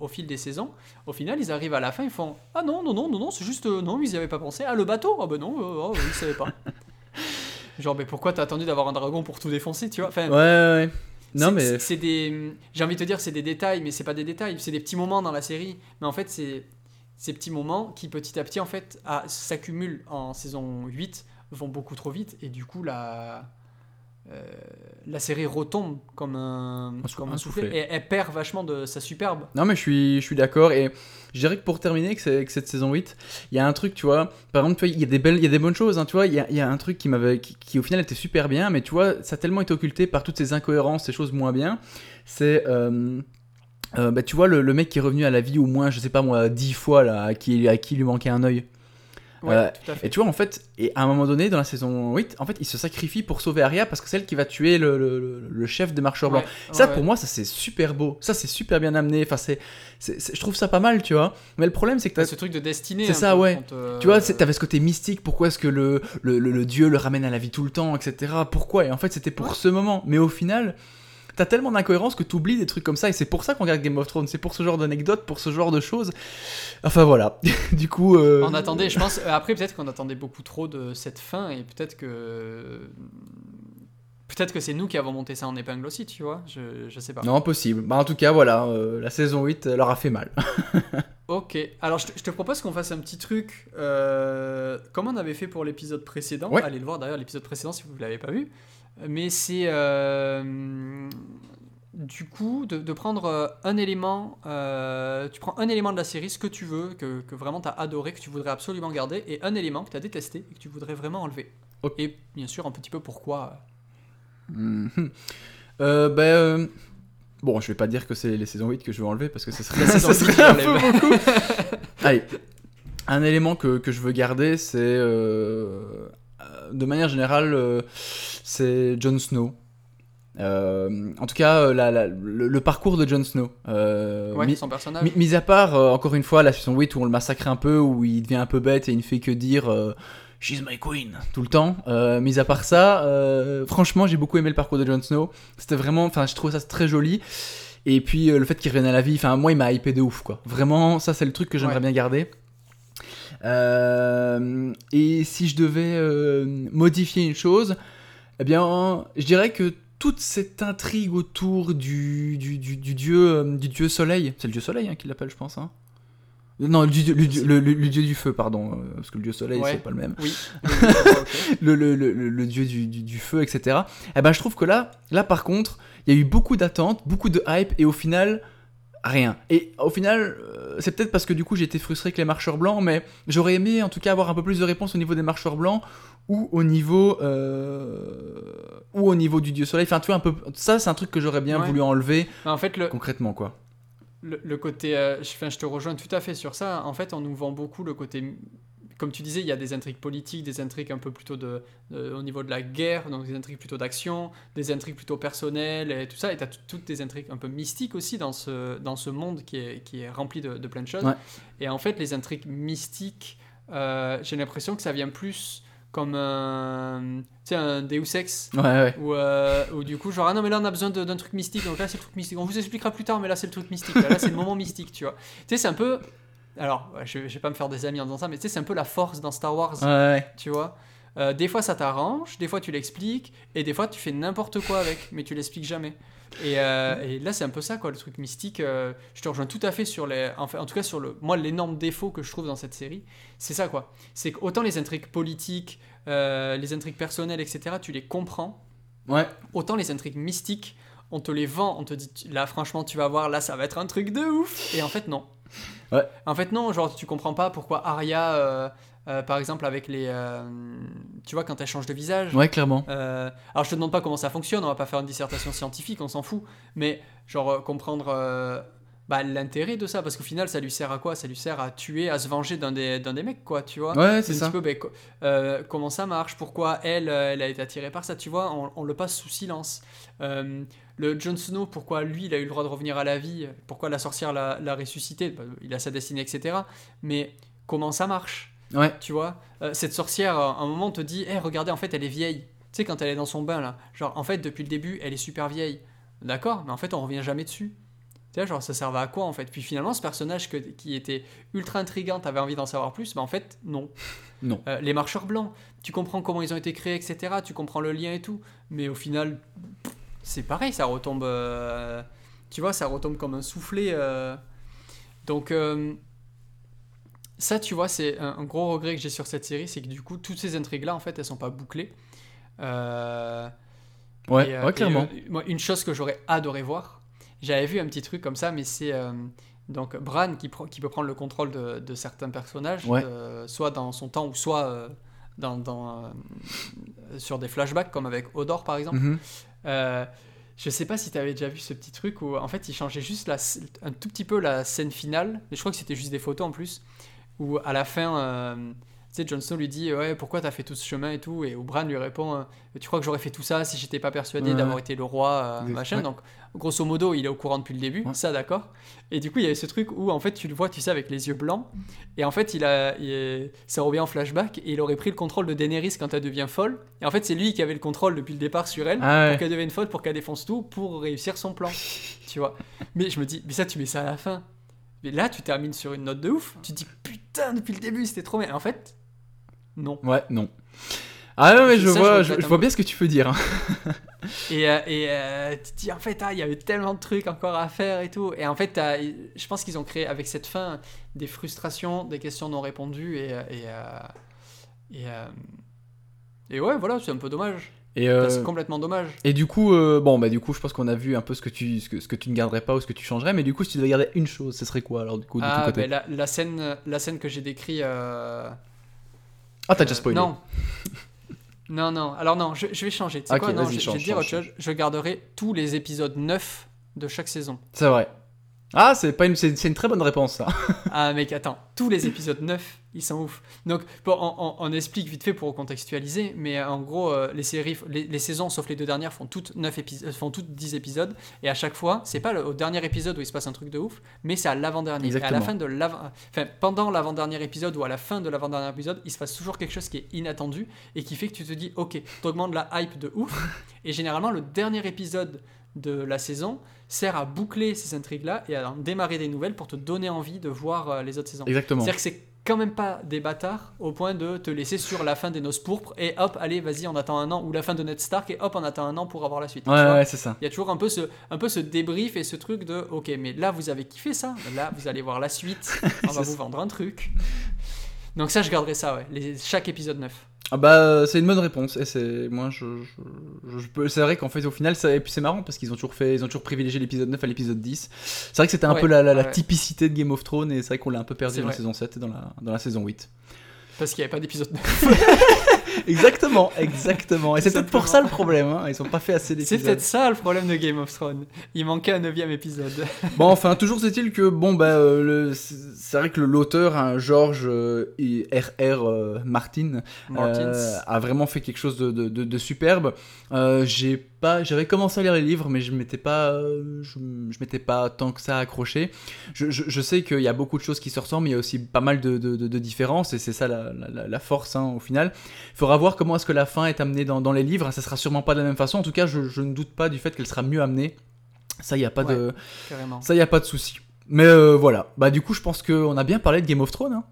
au- au fil des saisons, au final, ils arrivent à la fin, ils font Ah non, non, non, non, non, c'est juste, euh, non, ils y avaient pas pensé. Ah, le bateau Ah ben non, euh, oh, ils savaient pas. Genre, mais pourquoi t'as attendu d'avoir un dragon pour tout défoncer, tu vois? Enfin, Ouais, ouais. ouais. Non mais c'est- des. J'ai envie de te dire, c'est des détails, mais c'est pas des détails, c'est des petits moments dans la série. Mais en fait, c'est ces petits moments qui petit à petit, en fait, s'accumulent en saison 8, vont beaucoup trop vite, et du coup, la. Euh, la série retombe comme un, Un sou- comme un un soufflet, soufflet. et elle perd vachement de sa superbe. Non, mais je suis, je suis d'accord. Et je dirais que pour terminer avec, ce- avec cette saison 8, il y a un truc, tu vois. Par exemple, tu vois, il y a des belles, il y a des bonnes choses, hein, tu vois. Il y a, y a un truc qui m'avait, qui, qui, au final était super bien, mais tu vois, ça a tellement été occulté par toutes ces incohérences, ces choses moins bien. C'est. euh, euh, bah, tu vois, le, le mec qui est revenu à la vie au moins, je sais pas moi, 10 fois, là, à qui, à qui lui manquait un œil. Ouais, Euh, tout à fait. Et tu vois, en fait, et à un moment donné, dans la saison 8, en fait, il se sacrifie pour sauver Arya parce que c'est elle qui va tuer le, le- chef des marcheurs blancs. Ouais, Ça, ouais, pour moi, ça c'est super beau. Ça, c'est super bien amené. Enfin, c'est, je trouve ça pas mal, tu vois. Mais le problème, c'est que t'as- Ce truc de destinée. C'est ça, peu, ouais. euh, tu vois, t'avais ce côté mystique. Pourquoi est-ce que le, le, dieu le ramène à la vie tout le temps, etc. Pourquoi? Et en fait, c'était pour ce moment. Mais au final, t'as tellement d'incohérences que t'oublies des trucs comme ça. Et c'est pour ça qu'on regarde Game of Thrones. C'est pour ce genre d'anecdotes, pour ce genre de choses. Enfin, voilà. du coup. euh, On attendait, je pense. euh, Après, peut-être qu'on attendait beaucoup trop de cette fin et peut-être que. Peut-être que c'est nous qui avons monté ça en épingle aussi, tu vois. Je, je sais pas. Non, possible. Bah, en tout cas, voilà. euh, la saison 8 leur a fait mal. Ok, alors je te, je te propose qu'on fasse un petit truc euh, comme on avait fait pour l'épisode précédent. Ouais. Allez le voir d'ailleurs, l'épisode précédent si vous ne l'avez pas vu. Mais c'est euh, du coup de, de prendre euh, un élément. euh, tu prends un élément de la série, ce que tu veux, que, que vraiment tu as adoré, que tu voudrais absolument garder, et un élément que tu as détesté et que tu voudrais vraiment enlever. Et bien sûr, un petit peu pourquoi. Mhm. Euh, ben, euh, Bon, je vais pas dire que c'est les saisons 8 que je vais enlever parce que ce serait, ça 8, serait un peu beaucoup. Allez, un élément que, que je veux garder, c'est. de manière générale, c'est Jon Snow. Euh, en tout cas, euh, la- la- le, le parcours de Jon Snow. Euh, Ouais, mis- son personnage. Mi- Mis à part, euh, encore une fois, la saison 8 où on le massacre un peu, où il devient un peu bête et il ne fait que dire She's my queen tout le temps. Mis à part ça, franchement, j'ai beaucoup aimé le parcours de Jon Snow. C'était vraiment, enfin, je trouve ça très joli. Et puis le fait qu'il revienne à la vie, enfin, moi, il m'a hypé de ouf, quoi. Vraiment, ça, c'est le truc que j'aimerais Ouais. bien garder. Et si je devais modifier une chose, eh bien, je dirais que toute cette intrigue autour du, du, du- du dieu, euh, du dieu soleil, c'est le dieu soleil hein, qu'il l'appelle, je pense. Hein non, le, dieu- le dieu- le- le- le dieu du feu, pardon, euh, parce que le dieu soleil, Ouais. c'est pas le même. Oui. Le, dieu du, feu, etc. Eh ben, je trouve que là, là par contre, il y a eu beaucoup d'attentes, beaucoup de hype, et au final, rien. Et au final, euh, c'est peut-être parce que du coup j'ai été frustré avec les marcheurs blancs, mais j'aurais aimé en tout cas avoir un peu plus de réponses au niveau des marcheurs blancs ou au niveau euh, ou au niveau du dieu soleil. Enfin, tu vois un peu. Ça, c'est un truc que j'aurais bien Ouais. voulu enlever Mais en fait, le, concrètement, quoi. le, le côté. euh, je, enfin, je te rejoins tout à fait sur ça. En fait, on nous vend beaucoup le côté. Comme tu disais, il y a des intrigues politiques, des intrigues un peu plutôt de, de- au niveau de la guerre, donc des intrigues plutôt d'action, des intrigues plutôt personnelles et tout ça. Et tu as toutes des intrigues un peu mystiques aussi dans ce, dans ce monde qui est, qui est rempli de, de plein de choses. Ouais. Et en fait, les intrigues mystiques, euh, j'ai l'impression que ça vient plus comme un, tu sais, un Deus Ex Ouais, ouais. ou, euh, du coup, genre, ah non, mais là on a besoin d'un truc mystique, donc là c'est le truc mystique. On vous expliquera plus tard, mais là c'est le truc mystique. Là, là, c'est le moment mystique, tu vois. Tu sais, c'est un peu. Alors, je, je vais pas me faire des amis en disant ça, mais tu sais, c'est un peu la force dans Star Wars, Ouais, ouais. tu vois. Euh, des fois ça t'arrange, des fois tu l'expliques, et des fois tu fais n'importe quoi avec, mais tu l'expliques jamais. Et, euh, et là c'est un peu ça, quoi, le truc mystique. euh, je te rejoins tout à fait sur les. Enfin, en tout cas, sur le. Moi, l'énorme défaut que je trouve dans cette série, c'est ça, quoi. C'est qu'autant les intrigues politiques, euh, les intrigues personnelles, etc., tu les comprends. Ouais. Autant les intrigues mystiques, on te les vend, on te dit là franchement tu vas voir, là ça va être un truc de ouf. Et en fait non. Ouais. En fait non, genre tu comprends pas pourquoi Arya, euh, par exemple avec les, euh, tu vois quand elle change de visage. Ouais, clairement. euh, alors je te demande pas comment ça fonctionne, on va pas faire une dissertation scientifique, on s'en fout. Mais genre comprendre bah, l'intérêt de ça, parce qu'au final ça lui sert à quoi? Ça lui sert à tuer, à se venger d'un des, d'un des mecs quoi, tu vois? Ouais, c'est un ça. petit peu euh, comment ça marche, pourquoi elle, elle a été attirée par ça, tu vois, on, on le passe sous silence. Le Jon Snow, pourquoi lui, il a eu le droit de revenir à la vie, pourquoi la sorcière l'a l'a ressuscité, bah, il a sa destinée, etc. Mais comment ça marche, Ouais. tu vois Euh, Cette sorcière, à un moment, te dit, hé, regardez, en fait, elle est vieille. Tu sais, quand elle est dans son bain, là, genre, en fait, depuis le début, elle est super vieille. D'accord, mais en fait, on revient jamais dessus. Tu vois, genre, ça servait à quoi, en fait? Puis finalement, ce personnage que- qui était ultra intrigant, t'avais envie d'en savoir plus, mais en fait, non. Non. Euh, les marcheurs blancs, tu comprends comment ils ont été créés, etc. Tu comprends le lien et tout. Mais au final, c'est pareil, ça retombe. euh, tu vois, ça retombe comme un soufflet. euh. Donc, euh, ça, tu vois, c'est un, un gros regret que j'ai sur cette série, c'est que du coup, toutes ces intrigues-là, en fait, elles sont pas bouclées. Euh, Ouais, et, euh, ouais, clairement. et, euh, moi, une chose que j'aurais adoré voir, j'avais vu un petit truc comme ça, mais c'est euh, donc Bran qui, peut prendre le contrôle de, de certains personnages, Ouais. euh, soit dans son temps ou soit dans, dans, sur des flashbacks, comme avec Odor par exemple. Mhm. Euh, je sais pas si tu avais déjà vu ce petit truc où en fait il changeait juste la, un tout petit peu la scène finale, mais je crois que c'était juste des photos en plus, où à la fin, euh, tu sais, Jon Snow lui dit Ouais, pourquoi t'as fait tout ce chemin et tout? Et Bran lui répond euh, Tu crois que j'aurais fait tout ça si j'étais pas persuadé Ouais. d'avoir été le roi euh, Machin. ouais. Donc, grosso modo, il est au courant depuis le début, Ouais. ça d'accord. Et du coup, il y avait ce truc où en fait tu le vois, tu sais, avec les yeux blancs, et en fait, il a, il est- ça revient en flashback, et il aurait pris le contrôle de Daenerys quand elle devient folle. Et en fait, c'est lui qui avait le contrôle depuis le départ sur elle Ah pour qu'elle devienne folle, pour qu'elle défonce tout, pour réussir son plan. tu vois. Mais je me dis, mais ça, tu mets ça à la fin. Mais là, tu termines sur une note de ouf. Tu te dis, putain, depuis le début, c'était trop bien. Et en fait, non. Ouais, non. Ah ouais, mais je Ça, vois, je, vois bien ce que tu veux dire. hein. Et, euh, et euh, tu te dis, en fait, ah, il y avait tellement de trucs encore à faire et tout. Et en fait, je pense qu'ils ont créé avec cette fin des frustrations, des questions non répondues. Et, euh, et, euh, et, et ouais, voilà, c'est un peu dommage. Et, euh, C'est complètement dommage. et du coup, euh, bon, bah du coup, je pense qu'on a vu un peu ce que tu, ce que, ce que tu ne garderais pas ou ce que tu changerais. Mais du coup, si tu devais garder une chose, ce serait quoi alors du coup de ton Ah, côté la, la scène, la scène que j'ai décrite. euh, Ah, t'as déjà spoilé. Non. Non, non. Alors non, je, je vais changer. Tu sais quoi? Non, je, je change, vais te dire change. Je garderai tous les épisodes 9 de chaque saison. C'est vrai. Ah, c'est pas une, c'est une très bonne réponse ça. Ah mec, attends, tous les épisodes 9, ils sont ouf. Donc, bon, on, on- on explique vite fait pour contextualiser, mais euh, en gros, euh, les séries, les, les saisons, sauf les deux dernières, font toutes, 9 épis- euh, font toutes 10 épisodes, et à chaque fois, c'est pas le- au dernier épisode où il se passe un truc de ouf, mais c'est à l'avant-dernier. À la fin de l'avant... Enfin, pendant l'avant-dernier épisode ou à la fin de l'avant-dernier épisode, il se passe toujours quelque chose qui est inattendu, et qui fait que tu te dis, ok, t'augmentes la hype de ouf, et généralement, le dernier épisode de la saison sert à boucler ces intrigues-là et à en démarrer des nouvelles pour te donner envie de voir les autres saisons. Exactement. C'est-à-dire que c'est quand même pas des bâtards au point de te laisser sur la fin des Noces Pourpres et hop, allez, vas-y, on attend un an, ou la fin de Ned Stark et hop, on attend un an pour avoir la suite. Ouais, ouais, c'est ça. Il y a toujours un peu, ce, un peu ce débrief et ce truc de ok, mais là vous avez kiffé ça, là vous allez voir la suite, on va vous vendre un truc. Donc ça, je garderai ça, ouais, les, chaque épisode 9. Ah bah c'est une bonne réponse et c'est moi je, je, je peux c'est vrai qu'en fait au final ça et puis c'est marrant parce qu'ils ont toujours fait ils ont toujours privilégié l'épisode 9 à l'épisode 10. C'est vrai que c'était un Ouais, peu la, la, la ouais. typicité de Game of Thrones et c'est vrai qu'on l'a un peu perdu dans la saison 7 et dans la dans la saison 8. Parce qu'il n'y avait pas d'épisode 9. Exactement, exactement. Et c'est peut-être pour ça le problème hein, ils ont pas fait assez C'est d'épisodes. peut-être ça le problème de Game of Thrones. Il manquait un neuvième épisode. Bon, enfin, toujours est-il que, bon, bah, euh, le- c'est c'est vrai que l'auteur, hein, George euh, R.R. euh, Martin, Martins. euh, a vraiment fait quelque chose de, de- de- de superbe. J'ai pas, j'avais commencé à lire les livres, mais je m'étais pas, euh, je, je m'étais pas tant que ça accroché. Je, je- je sais qu'il y a beaucoup de choses qui se ressemblent, mais il y a aussi pas mal de, de- de- de différences, et c'est ça la, la- force hein, au final. Il faudra voir comment est-ce que la fin est amenée dans, dans les livres. Ça sera sûrement pas de la même façon. En tout cas, je, ne doute pas du fait qu'elle sera mieux amenée. Ça, il y a pas Ouais. de, Carrément. ça, y a pas de souci. Mais euh, voilà. Bah, du coup, je pense qu'on a bien parlé de Game of Thrones. hein.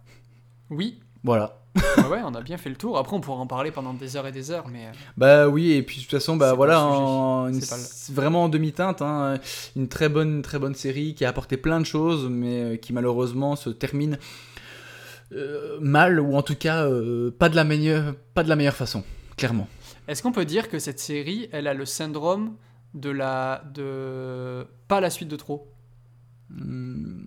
Oui, Voilà. Ouais, ouais, on a bien fait le tour. Après, on pourra en parler pendant des heures et des heures, mais. euh, Bah oui, et puis de toute façon, bah voilà, en- une- le- vraiment en demi-teinte. hein. Une très bonne, très bonne série qui a apporté plein de choses, mais euh, qui malheureusement se termine euh, mal, ou en tout cas euh, pas, de la meilleure, pas de la meilleure façon, clairement. Est-ce qu'on peut dire que cette série, elle a le syndrome de la. de. pas la suite de trop? Hmm,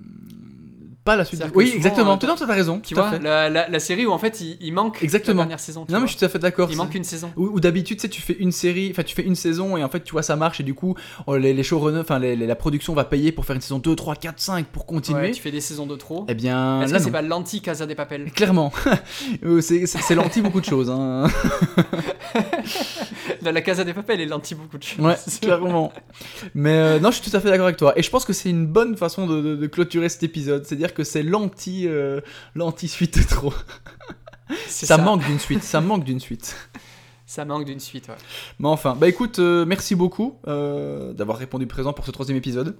Pas la suite. que Oui, souvent, exactement. euh, Tout non, tu as raison. Tu vois, la, la- la série où en fait il, il manque Exactement. la dernière saison. Non, mais je suis tout à fait d'accord. Il manque une saison. Ou, ou d'habitude, tu sais, tu fais une série, enfin, tu fais une saison et en fait, tu vois, ça marche et du coup, oh, les, les showrunners, enfin, les- les- la production va payer pour faire une saison 2, 3, 4, 5 pour continuer. Ouais, tu fais des saisons de trop. Eh bien, Est-ce là, que c'est pas l'anti-Casa des Papel? Clairement. Euh, c'est l'anti beaucoup de choses. Hein. La la Casa des Papel est l'anti beaucoup de choses. Ouais, clairement. Mais euh, non, je suis tout à fait d'accord avec toi. Et je pense que c'est une bonne façon de, de- de clôturer cet épisode. C'est-à-dire que c'est l'anti euh, l'anti suite de trop. C'est Ça, manque d'une suite. Ça manque d'une suite. Ça manque d'une suite, ouais. Mais enfin, bah écoute, euh, merci beaucoup euh, d'avoir répondu présent pour ce troisième épisode.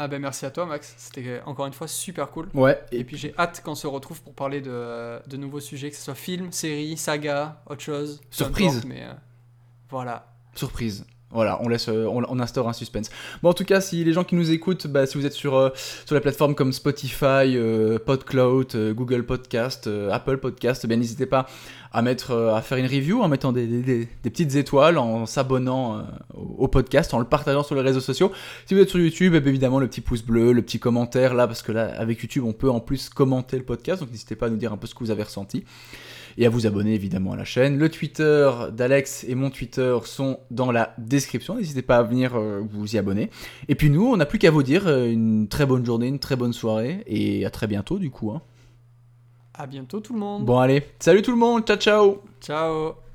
Ah ben merci à toi Max, c'était encore une fois super cool. Ouais. Et puis j'ai hâte qu'on se retrouve pour parler de, de nouveaux sujets, que ce soit film, série, saga, autre chose. Surprise. importe, mais euh, voilà. Surprise. Voilà, euh, on, instaure un suspense. Bon, en tout cas, si les gens qui nous écoutent, bah, si vous êtes sur, euh, sur comme Spotify, euh, PodCloud, euh, Google Podcast, Apple Podcast, eh n'hésitez pas à mettre, à faire une review en mettant des, petites étoiles, en s'abonnant au, podcast, en le partageant sur les réseaux sociaux. Si vous êtes sur YouTube, eh évidemment le petit pouce bleu, le petit commentaire là, parce que là, avec YouTube, on peut en plus commenter le podcast, donc n'hésitez pas à nous dire un peu ce que vous avez ressenti et à vous abonner évidemment à la chaîne. Le Twitter d'Alex et mon Twitter sont dans la description. N'hésitez pas à venir euh, vous y abonner. Et puis nous, on n'a plus qu'à vous dire euh, une très bonne journée, une très bonne soirée et à très bientôt du coup. hein. À bientôt tout le monde. Bon allez, salut tout le monde, ciao ciao Ciao.